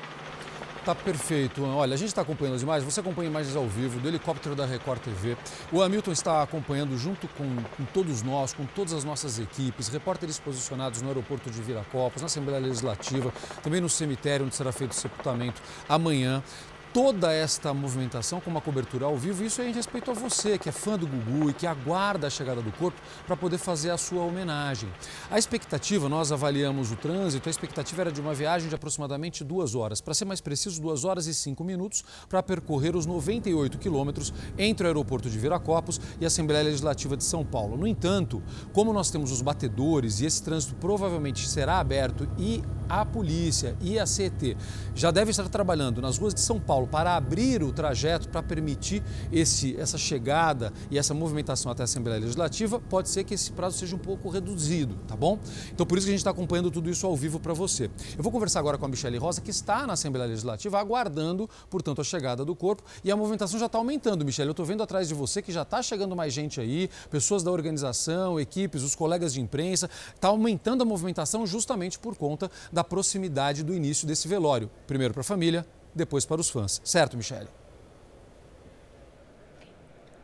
Tá perfeito. Olha, a gente está acompanhando as imagens, você acompanha imagens ao vivo do helicóptero da Record TV. O Hamilton está acompanhando junto com, com, todos nós, com todas as nossas equipes, repórteres posicionados no aeroporto de Viracopos, na Assembleia Legislativa, também no cemitério onde será feito o sepultamento amanhã toda esta movimentação com uma cobertura ao vivo. Isso é em respeito a você, que é fã do Gugu e que aguarda a chegada do corpo para poder fazer a sua homenagem. A expectativa, nós avaliamos o trânsito, a expectativa era de uma viagem de aproximadamente duas horas. Para ser mais preciso, duas horas e cinco minutos para percorrer os 98 quilômetros entre o aeroporto de Viracopos e a Assembleia Legislativa de São Paulo. No entanto, como nós temos os batedores e esse trânsito provavelmente será aberto e a polícia e a CET já devem estar trabalhando nas ruas de São Paulo para abrir o trajeto para permitir esse, essa chegada e essa movimentação até a Assembleia Legislativa, pode ser que esse prazo seja um pouco reduzido, tá bom? Então por isso que a gente está acompanhando tudo isso ao vivo para você. Eu vou conversar agora com a Michele Rosa, que está na Assembleia Legislativa, aguardando, portanto, a chegada do corpo. E a movimentação já está aumentando, Michele. Eu estou vendo atrás de você que já está chegando mais gente aí, pessoas da organização, equipes, os colegas de imprensa. Está aumentando a movimentação justamente por conta da proximidade do início desse velório. Primeiro para a família, depois para os fãs. Certo, Michele?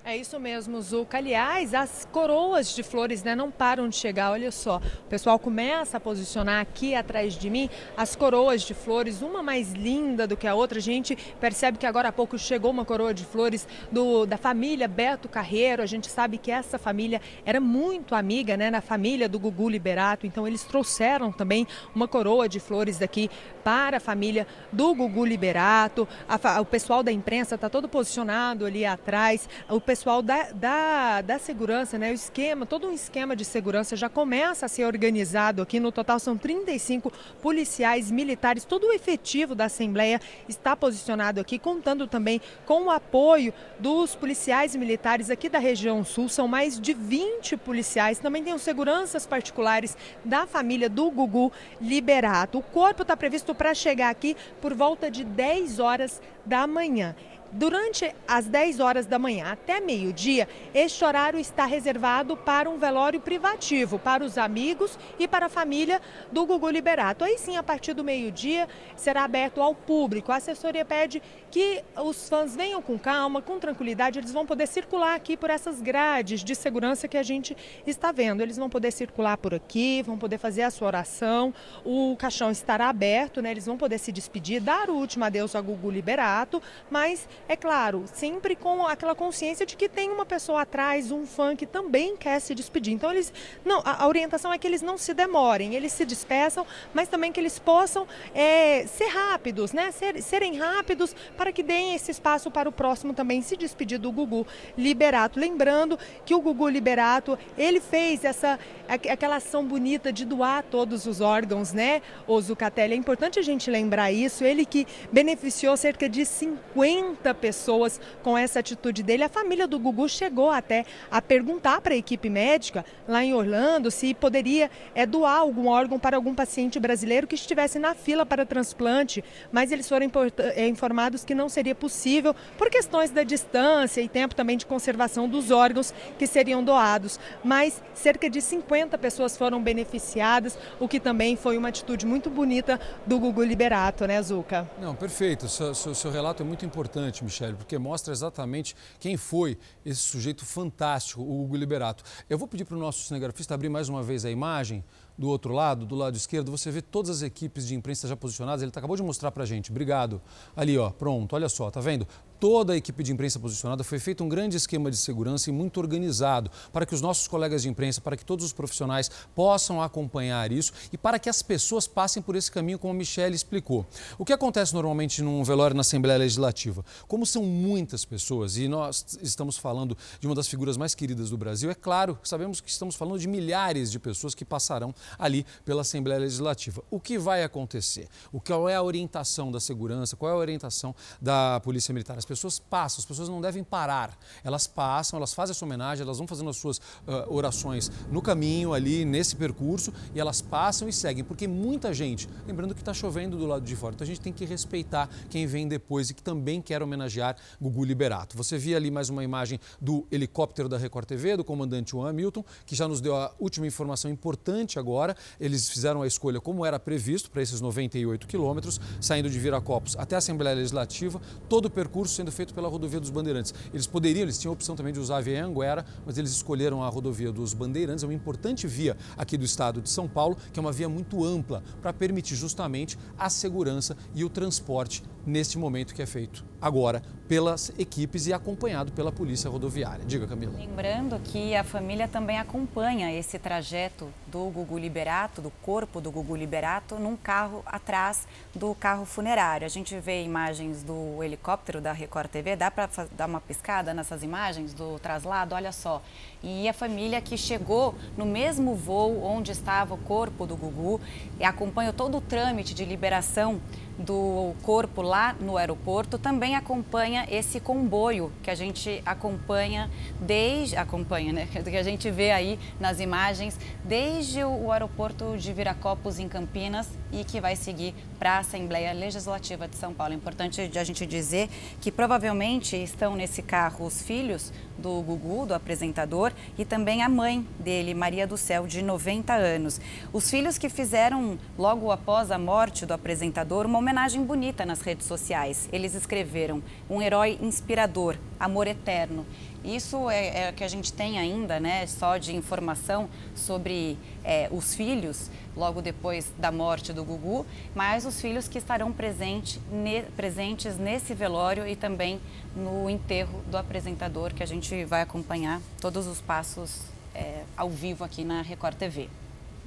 É isso mesmo, Zuca. Aliás, as coroas de flores né, não param de chegar. Olha só, o pessoal começa a posicionar aqui atrás de mim as coroas de flores, uma mais linda do que a outra. A gente percebe que agora há pouco chegou uma coroa de flores do, da família Beto Carreiro. A gente sabe que essa família era muito amiga né, na família do Gugu Liberato. Então, eles trouxeram também uma coroa de flores daqui para a família do Gugu Liberato. A, o pessoal da imprensa está todo posicionado ali atrás. O pessoal da, da, da segurança, né, o esquema, todo um esquema de segurança já começa a ser organizado aqui. No total são 35 policiais militares, todo o efetivo da Assembleia está posicionado aqui, contando também com o apoio dos policiais militares aqui da região sul. São mais de 20 policiais. Também tem os seguranças particulares da família do Gugu Liberato. O corpo está previsto para chegar aqui por volta de 10 horas da manhã. Durante as 10 horas da manhã até meio-dia, este horário está reservado para um velório privativo, para os amigos e para a família do Gugu Liberato. Aí sim, a partir do meio-dia, será aberto ao público. A assessoria pede que os fãs venham com calma, com tranquilidade, eles vão poder circular aqui por essas grades de segurança que a gente está vendo. Eles vão poder circular por aqui, vão poder fazer a sua oração, o caixão estará aberto, né? Eles vão poder se despedir, dar o último adeus ao Gugu Liberato, mas é claro, sempre com aquela consciência de que tem uma pessoa atrás, um fã que também quer se despedir. Então eles não, a, orientação é que eles não se demorem, eles se despeçam, mas também que eles possam é, ser rápidos, né? Ser, serem rápidos para que deem esse espaço para o próximo também se despedir do Gugu Liberato. Lembrando que o Gugu Liberato ele fez essa aquela ação bonita de doar todos os órgãos, né? O Zucatelli é importante a gente lembrar isso. Ele que beneficiou cerca de 50 pessoas com essa atitude dele. A família do Gugu chegou até a perguntar para a equipe médica lá em Orlando se poderia é, doar algum órgão para algum paciente brasileiro que estivesse na fila para transplante, mas eles foram é, informados que não seria possível por questões da distância e tempo também de conservação dos órgãos que seriam doados. Mas cerca de 50 pessoas foram beneficiadas, o que também foi uma atitude muito bonita do Gugu Liberato, né, Zuca? Não, perfeito. Seu, seu, seu relato é muito importante, Michele, porque mostra exatamente quem foi esse sujeito fantástico, o Hugo Liberato. Eu vou pedir para o nosso cinegrafista abrir mais uma vez a imagem do outro lado, do lado esquerdo, você vê todas as equipes de imprensa já posicionadas. Ele acabou de mostrar para a gente. Obrigado. Ali, ó, pronto. Olha só, tá vendo? Toda a equipe de imprensa posicionada, foi feito um grande esquema de segurança e muito organizado para que os nossos colegas de imprensa, para que todos os profissionais possam acompanhar isso e para que as pessoas passem por esse caminho, como a Michelle explicou. O que acontece normalmente num velório na Assembleia Legislativa? Como são muitas pessoas e nós estamos falando de uma das figuras mais queridas do Brasil, é claro, sabemos que estamos falando de milhares de pessoas que passarão ali pela Assembleia Legislativa. O que vai acontecer? O qual é a orientação da segurança? Qual é a orientação da Polícia Militar? As pessoas passam, as pessoas não devem parar. Elas passam, elas fazem essa homenagem, elas vão fazendo as suas uh, orações no caminho ali, nesse percurso, e elas passam e seguem, porque muita gente, lembrando que está chovendo do lado de fora, então a gente tem que respeitar quem vem depois e que também quer homenagear Gugu Liberato. Você via ali mais uma imagem do helicóptero da Record TV, do comandante Juan Hamilton, que já nos deu a última informação importante agora. Eles fizeram a escolha como era previsto para esses 98 quilômetros, saindo de Viracopos até a Assembleia Legislativa, todo o percurso sendo feito pela rodovia dos Bandeirantes. Eles poderiam, eles tinham a opção também de usar a via Anguera, mas eles escolheram a rodovia dos Bandeirantes, é uma importante via aqui do estado de São Paulo, que é uma via muito ampla para permitir justamente a segurança e o transporte neste momento que é feito agora pelas equipes e acompanhado pela Polícia Rodoviária. Diga, Camila. Lembrando que a família também acompanha esse trajeto do Gugu Liberato, do corpo do Gugu Liberato, num carro atrás do carro funerário. A gente vê imagens do helicóptero da Record TV, dá para dar uma piscada nessas imagens do traslado? Olha só. E a família que chegou no mesmo voo onde estava o corpo do Gugu acompanha todo o trâmite de liberação do corpo lá no aeroporto também acompanha esse comboio que a gente acompanha desde acompanha, né? Que a gente vê aí nas imagens desde o aeroporto de Viracopos em Campinas e que vai seguir para a Assembleia Legislativa de São Paulo. É importante a gente dizer que provavelmente estão nesse carro os filhos do Gugu, do apresentador, e também a mãe dele, Maria do Céu, de 90 anos. Os filhos que fizeram, logo após a morte do apresentador, uma homenagem bonita nas redes sociais. Eles escreveram: um herói inspirador, amor eterno. Isso é, é que a gente tem ainda, né, só de informação sobre é, os filhos, logo depois da morte do Gugu, mas os filhos que estarão presente, ne, presentes nesse velório e também no enterro do apresentador, que a gente vai acompanhar todos os passos é, ao vivo aqui na Record TV.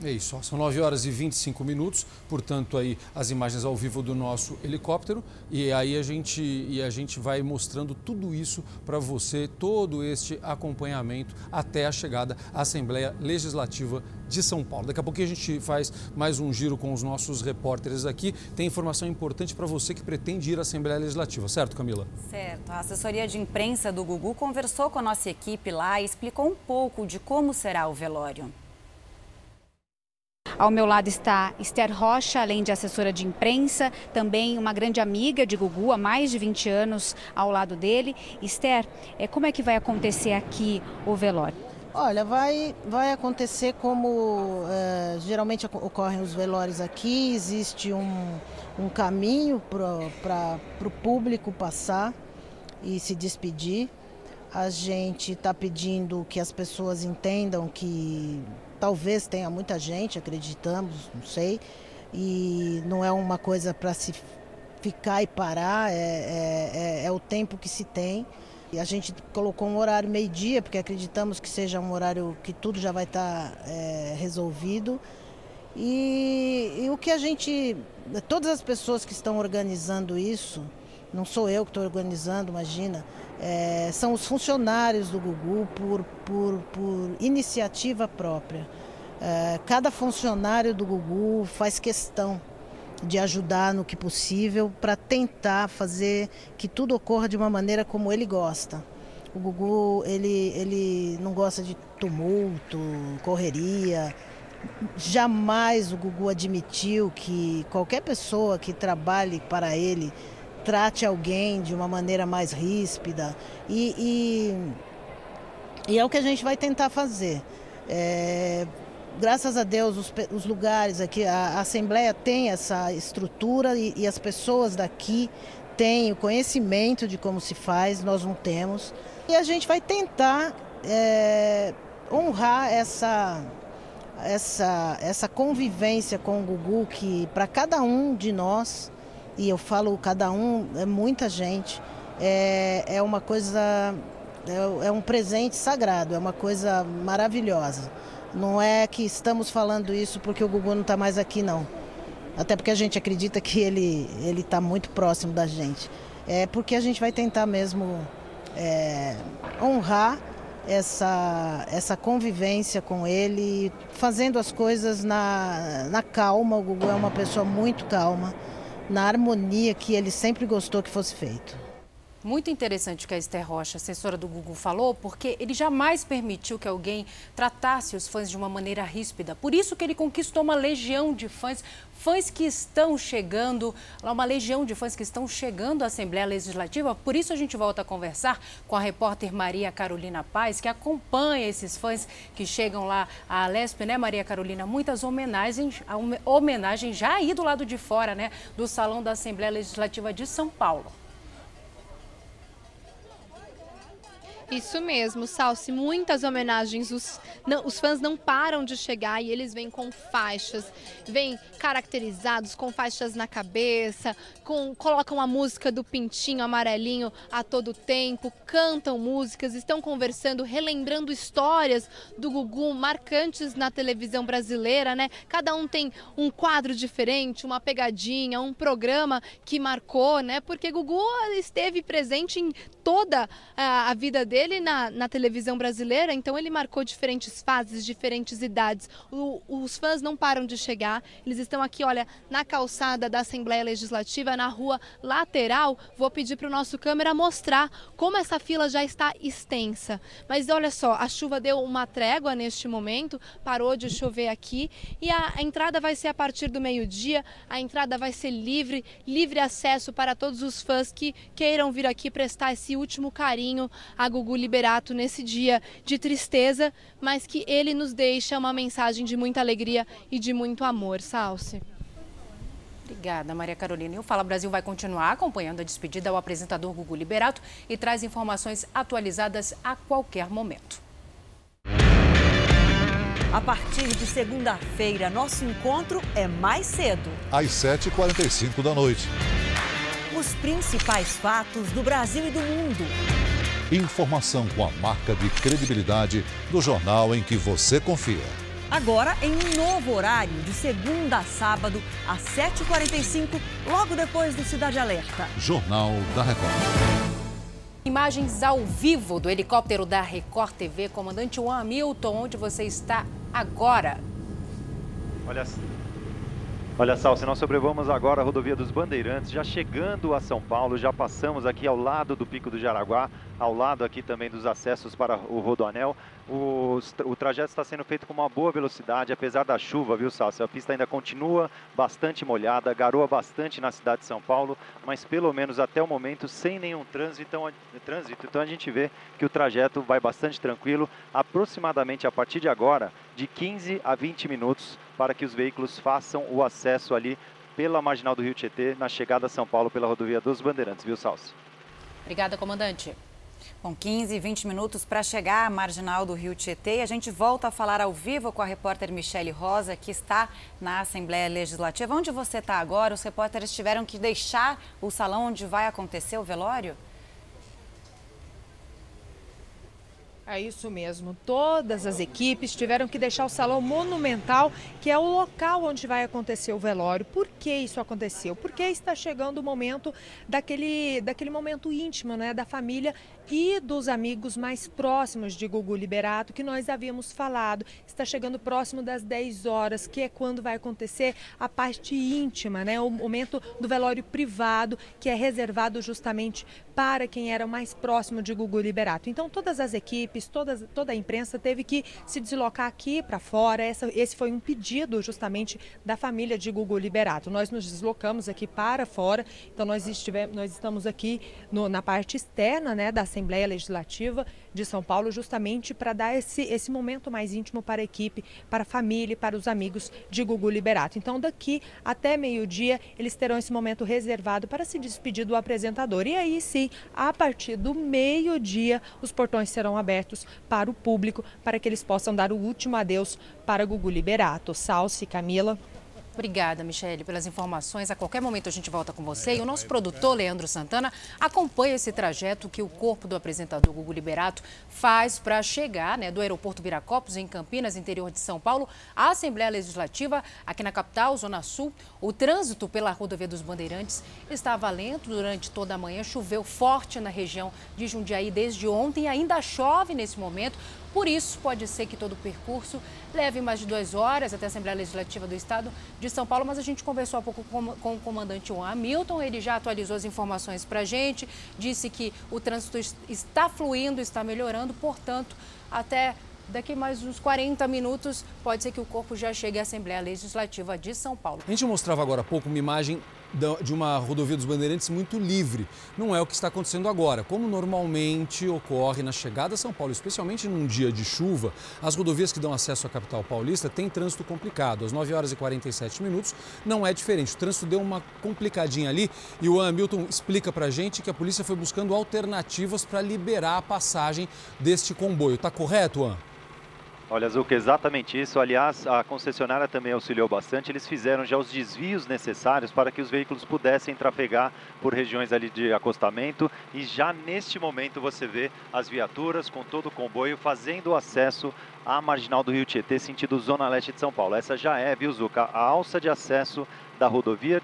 É isso, são 9 horas e 25 minutos, portanto aí as imagens ao vivo do nosso helicóptero e aí a gente, e a gente vai mostrando tudo isso para você, todo este acompanhamento até a chegada à Assembleia Legislativa de São Paulo. Daqui a pouquinho a gente faz mais um giro com os nossos repórteres aqui. Tem informação importante para você que pretende ir à Assembleia Legislativa, certo, Camila? Certo. A assessoria de imprensa do Gugu conversou com a nossa equipe lá e explicou um pouco de como será o velório. Ao meu lado está Esther Rocha, além de assessora de imprensa, também uma grande amiga de Gugu, há mais de 20 anos ao lado dele. Esther, é, como é que vai acontecer aqui o velório? Olha, vai, vai acontecer como é, geralmente ocorrem os velórios aqui, existe um, um caminho para o público passar e se despedir. A gente está pedindo que as pessoas entendam que Talvez tenha muita gente, acreditamos, não sei. E não é uma coisa para se ficar e parar, é, é, é, é, o tempo que se tem. E a gente colocou um horário meio-dia, porque acreditamos que seja um horário que tudo já vai estar tá, é, resolvido. E, e o que a gente. Todas as pessoas que estão organizando isso, não sou eu que estou organizando, imagina, é, são os funcionários do Gugu por, por, por iniciativa própria. É, cada funcionário do Gugu faz questão de ajudar no que possível para tentar fazer que tudo ocorra de uma maneira como ele gosta. O Gugu, ele, ele não gosta de tumulto, correria. Jamais o Gugu admitiu que qualquer pessoa que trabalhe para ele trate alguém de uma maneira mais ríspida. E, e, e é o que a gente vai tentar fazer. É, graças a Deus, os, os, lugares aqui, a, a Assembleia tem essa estrutura e, e, as pessoas daqui têm o conhecimento de como se faz, nós não temos. E a gente vai tentar é, honrar essa, essa, essa convivência com o Gugu, que para cada um de nós e eu falo cada um, é muita gente, é, é uma coisa, é, é um presente sagrado, é uma coisa maravilhosa. Não é que estamos falando isso porque o Gugu não está mais aqui, não. Até porque a gente acredita que ele está muito próximo da gente. É porque a gente vai tentar mesmo é, honrar essa, essa convivência com ele, fazendo as coisas na, na calma. O Gugu é uma pessoa muito calma na harmonia que ele sempre gostou que fosse feito. Muito interessante o que a Esther Rocha, assessora do Google, falou, porque ele jamais permitiu que alguém tratasse os fãs de uma maneira ríspida. Por isso que ele conquistou uma legião de fãs, fãs que estão chegando, uma legião de fãs que estão chegando à Assembleia Legislativa. Por isso a gente volta a conversar com a repórter Maria Carolina Paz, que acompanha esses fãs que chegam lá à Lesp, né, Maria Carolina? Muitas homenagens, homenagens já aí do lado de fora, né, do Salão da Assembleia Legislativa de São Paulo. Isso mesmo, Salsi. Muitas homenagens. Os, não, os fãs não param de chegar e eles vêm com faixas. Vêm caracterizados com faixas na cabeça, com, colocam a música do Pintinho Amarelinho a todo tempo, cantam músicas, estão conversando, relembrando histórias do Gugu marcantes na televisão brasileira, né? Cada um tem um quadro diferente, uma pegadinha, um programa que marcou, né? Porque Gugu esteve presente em toda a, a vida dele dele na, na televisão brasileira, então ele marcou diferentes fases, diferentes idades. O, os fãs não param de chegar, eles estão aqui, olha, na calçada da Assembleia Legislativa, na rua lateral. Vou pedir para o nosso câmera mostrar como essa fila já está extensa. Mas olha só, a chuva deu uma trégua neste momento, parou de chover aqui e a, a entrada vai ser a partir do meio-dia, a entrada vai ser livre, livre acesso para todos os fãs que queiram vir aqui prestar esse último carinho a Gugu Hugo Liberato nesse dia de tristeza, mas que ele nos deixa uma mensagem de muita alegria e de muito amor. Salce. Obrigada, Maria Carolina. E o Fala Brasil vai continuar acompanhando a despedida ao apresentador Gugu Liberato e traz informações atualizadas a qualquer momento. A partir de segunda-feira, nosso encontro é mais cedo. Às 7h45 da noite. Os principais fatos do Brasil e do mundo Informação com a marca de credibilidade do jornal em que você confia. Agora em um novo horário, de segunda a sábado, às 7h45, logo depois do Cidade Alerta. Jornal da Record. Imagens ao vivo do helicóptero da Record TV, comandante Juan Hamilton, onde você está agora. Olha Olha só, se nós sobrevoamos agora a rodovia dos Bandeirantes, já chegando a São Paulo, já passamos aqui ao lado do Pico do Jaraguá, ao lado aqui também dos acessos para o Rodoanel. O, o trajeto está sendo feito com uma boa velocidade, apesar da chuva, viu, Sácio? A pista ainda continua bastante molhada, garoa bastante na cidade de São Paulo, mas pelo menos até o momento sem nenhum trânsito. Então, trânsito. Então a gente vê que o trajeto vai bastante tranquilo, aproximadamente a partir de agora, de 15 a 20 minutos para que os veículos façam o acesso ali pela marginal do Rio Tietê, na chegada a São Paulo pela rodovia dos Bandeirantes, viu, Salso? Obrigada, comandante. Com 15, 20 minutos para chegar à marginal do Rio Tietê. A gente volta a falar ao vivo com a repórter Michele Rosa, que está na Assembleia Legislativa. Onde você está agora? Os repórteres tiveram que deixar o salão onde vai acontecer o velório? É isso mesmo. Todas as equipes tiveram que deixar o Salão Monumental, que é o local onde vai acontecer o velório. Por que isso aconteceu? Porque está chegando o momento daquele, daquele momento íntimo, né, da família e dos amigos mais próximos de Gugu Liberato, que nós havíamos falado. Está chegando próximo das 10 horas, que é quando vai acontecer a parte íntima, né? O momento do velório privado, que é reservado justamente para quem era mais próximo de Gugu Liberato. Então, todas as equipes, todas, toda a imprensa teve que se deslocar aqui para fora. Essa, esse foi um pedido justamente da família de Gugu Liberato. Nós nos deslocamos aqui para fora, então nós, estivemos, nós estamos aqui no, na parte externa né, da Assembleia Legislativa de São Paulo, justamente para dar esse, esse momento mais íntimo para a equipe, para a família e para os amigos de Gugu Liberato. Então, daqui até meio-dia, eles terão esse momento reservado para se despedir do apresentador. E aí sim, a partir do meio-dia, os portões serão abertos para o público, para que eles possam dar o último adeus para Gugu Liberato. Salce, Camila. Obrigada, Michele, pelas informações. A qualquer momento a gente volta com você. E o nosso produtor, Leandro Santana, acompanha esse trajeto que o corpo do apresentador Gugu Liberato faz para chegar né, do aeroporto Viracopos, em Campinas, interior de São Paulo, à Assembleia Legislativa, aqui na capital, Zona Sul. O trânsito pela rodovia dos Bandeirantes estava lento durante toda a manhã. Choveu forte na região de Jundiaí desde ontem e ainda chove nesse momento. Por isso, pode ser que todo o percurso leve mais de duas horas até a Assembleia Legislativa do Estado de São Paulo, mas a gente conversou há pouco com, o comandante Juan Hamilton, ele já atualizou as informações para a gente, disse que o trânsito está fluindo, está melhorando, portanto, até daqui mais uns 40 minutos, pode ser que o corpo já chegue à Assembleia Legislativa de São Paulo. A gente mostrava agora há pouco uma imagem de uma rodovia dos Bandeirantes muito livre. Não é o que está acontecendo agora. Como normalmente ocorre na chegada a São Paulo, especialmente num dia de chuva, as rodovias que dão acesso à capital paulista têm trânsito complicado. Às 9 horas e 47 minutos não é diferente. O trânsito deu uma complicadinha ali e o Hamilton explica para a gente que a polícia foi buscando alternativas para liberar a passagem deste comboio. Está correto, An? Olha, Zuca, exatamente isso. Aliás, a concessionária também auxiliou bastante. Eles fizeram já os desvios necessários para que os veículos pudessem trafegar por regiões ali de acostamento. E já neste momento você vê as viaturas com todo o comboio fazendo o acesso à marginal do Rio Tietê, sentido Zona Leste de São Paulo. Essa já é, viu, Zuca, a alça de acesso da rodovia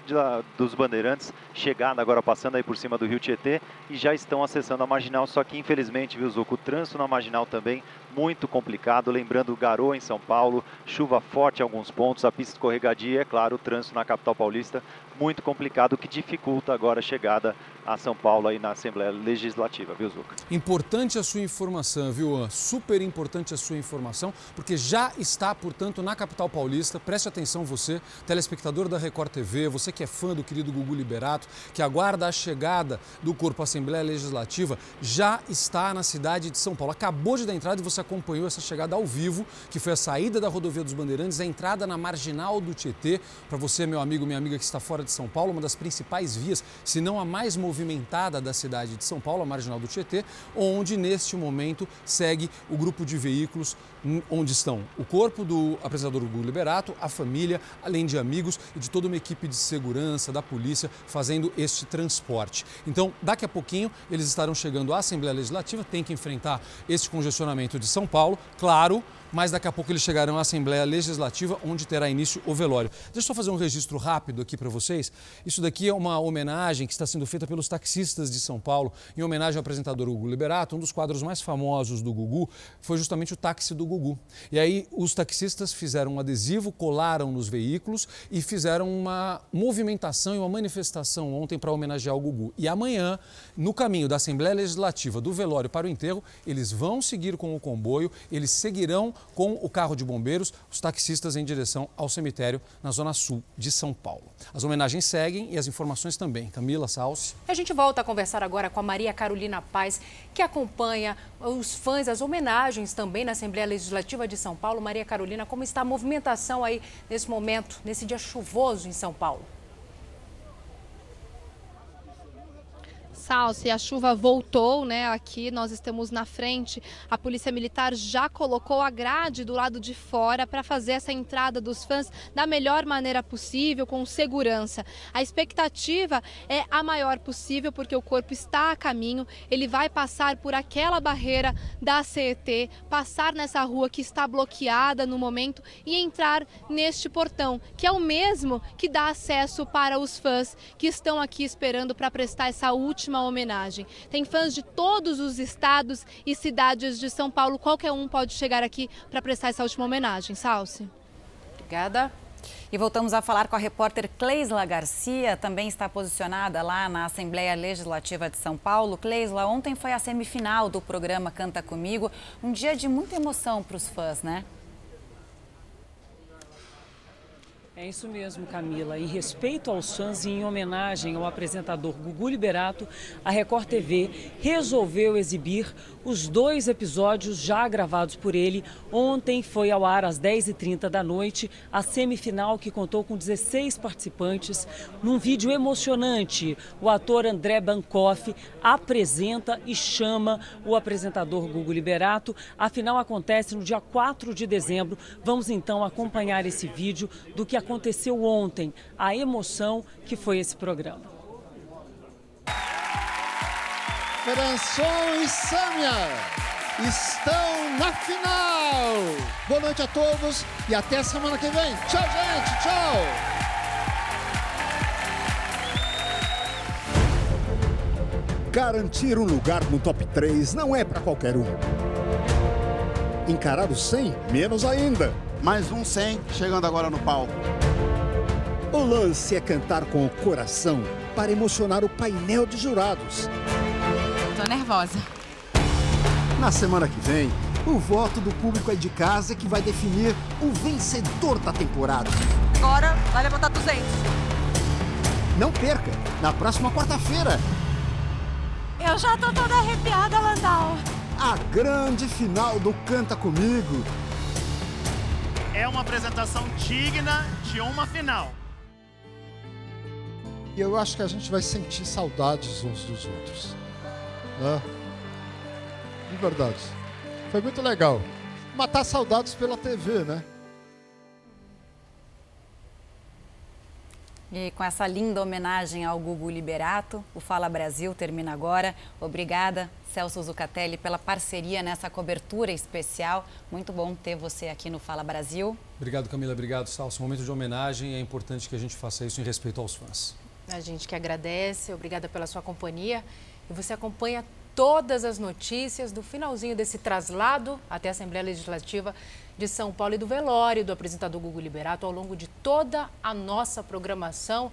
dos Bandeirantes, chegada agora passando aí por cima do Rio Tietê e já estão acessando a marginal, só que infelizmente, viu, Zuco, o trânsito na marginal também muito complicado, lembrando garoa em São Paulo, chuva forte em alguns pontos, a pista escorregadia e, é claro, o trânsito na capital paulista muito complicado, que dificulta agora a chegada a São Paulo aí na Assembleia Legislativa, viu, Zuca? Importante a sua informação, viu, Super importante a sua informação, porque já está, portanto, na capital paulista. Preste atenção você, telespectador da Record TV, você que é fã do querido Gugu Liberato, que aguarda a chegada do corpo Assembleia Legislativa, já está na cidade de São Paulo. Acabou de dar entrada e você acompanhou essa chegada ao vivo, que foi a saída da rodovia dos Bandeirantes, a entrada na marginal do Tietê. Para você, meu amigo, minha amiga que está fora de São Paulo, uma das principais vias, se não a mais movimentada da cidade de São Paulo, a Marginal do Tietê, onde neste momento segue o grupo de veículos onde estão o corpo do apresentador Hugo Liberato, a família, além de amigos e de toda uma equipe de segurança da polícia fazendo este transporte. Então, daqui a pouquinho, eles estarão chegando à Assembleia Legislativa, tem que enfrentar este congestionamento de São Paulo, claro, mas daqui a pouco eles chegarão à Assembleia Legislativa, onde terá início o velório. Deixa eu só fazer um registro rápido aqui para vocês. Isso daqui é uma homenagem que está sendo feita pelos taxistas de São Paulo, em homenagem ao apresentador Hugo Liberato. Um dos quadros mais famosos do Gugu foi justamente o táxi do Gugu. E aí os taxistas fizeram um adesivo, colaram nos veículos e fizeram uma movimentação e uma manifestação ontem para homenagear o Gugu. E amanhã, no caminho da Assembleia Legislativa, do velório para o enterro, eles vão seguir com o comboio, eles seguirão com o carro de bombeiros, os taxistas em direção ao cemitério na zona sul de São Paulo. As homenagens seguem e as informações também. Camila Salsi. A gente volta a conversar agora com a Maria Carolina Paz, que acompanha os fãs, as homenagens também na Assembleia Legislativa de São Paulo. Maria Carolina, como está a movimentação aí nesse momento, nesse dia chuvoso em São Paulo? Salsi, a chuva voltou, né? Aqui nós estamos na frente. A Polícia Militar já colocou a grade do lado de fora para fazer essa entrada dos fãs da melhor maneira possível, com segurança. A expectativa é a maior possível, porque o corpo está a caminho. Ele vai passar por aquela barreira da CET, passar nessa rua que está bloqueada no momento e entrar neste portão, que é o mesmo que dá acesso para os fãs que estão aqui esperando para prestar essa última uma homenagem. Tem fãs de todos os estados e cidades de São Paulo. Qualquer um pode chegar aqui para prestar essa última homenagem. Salce. Obrigada. E voltamos a falar com a repórter Cleisla Garcia, também está posicionada lá na Assembleia Legislativa de São Paulo. Cleisla, ontem foi a semifinal do programa Canta Comigo, um dia de muita emoção para os fãs, né? É isso mesmo, Camila. Em respeito aos fãs e em homenagem ao apresentador Gugu Liberato, a Record TV resolveu exibir os dois episódios já gravados por ele. Ontem foi ao ar às 10h30 da noite a semifinal que contou com 16 participantes. Num vídeo emocionante, o ator André Bancoff apresenta e chama o apresentador Gugu Liberato. A final acontece no dia 4 de dezembro. Vamos então acompanhar esse vídeo do que aconteceu ontem, a emoção que foi esse programa. Françon e Sâmia estão na final. Boa noite a todos e até semana que vem. Tchau, gente. Tchau. Garantir um lugar no top 3 não é para qualquer um. Encarar o 100, menos ainda. Mais um 100 chegando agora no palco. O lance é cantar com o coração para emocionar o painel de jurados. Tô nervosa. Na semana que vem, o voto do público é de casa que vai definir o vencedor da temporada. Agora vai levantar 200. Não perca, na próxima quarta-feira. Eu já tô toda arrepiada, Landau. A grande final do Canta Comigo. É uma apresentação digna de uma final. E eu acho que a gente vai sentir saudades uns dos outros. Né? De verdade. Foi muito legal. Matar saudades pela TV, né? E com essa linda homenagem ao Gugu Liberato, o Fala Brasil termina agora. Obrigada, Celso Zucatelli, pela parceria nessa cobertura especial. Muito bom ter você aqui no Fala Brasil. Obrigado, Camila. Obrigado, Celso. Um momento de homenagem. É importante que a gente faça isso em respeito aos fãs. A gente que agradece. Obrigada pela sua companhia. E você acompanha todas as notícias do finalzinho desse traslado até a Assembleia Legislativa de São Paulo e do velório do apresentador Gugu Liberato ao longo de toda a nossa programação.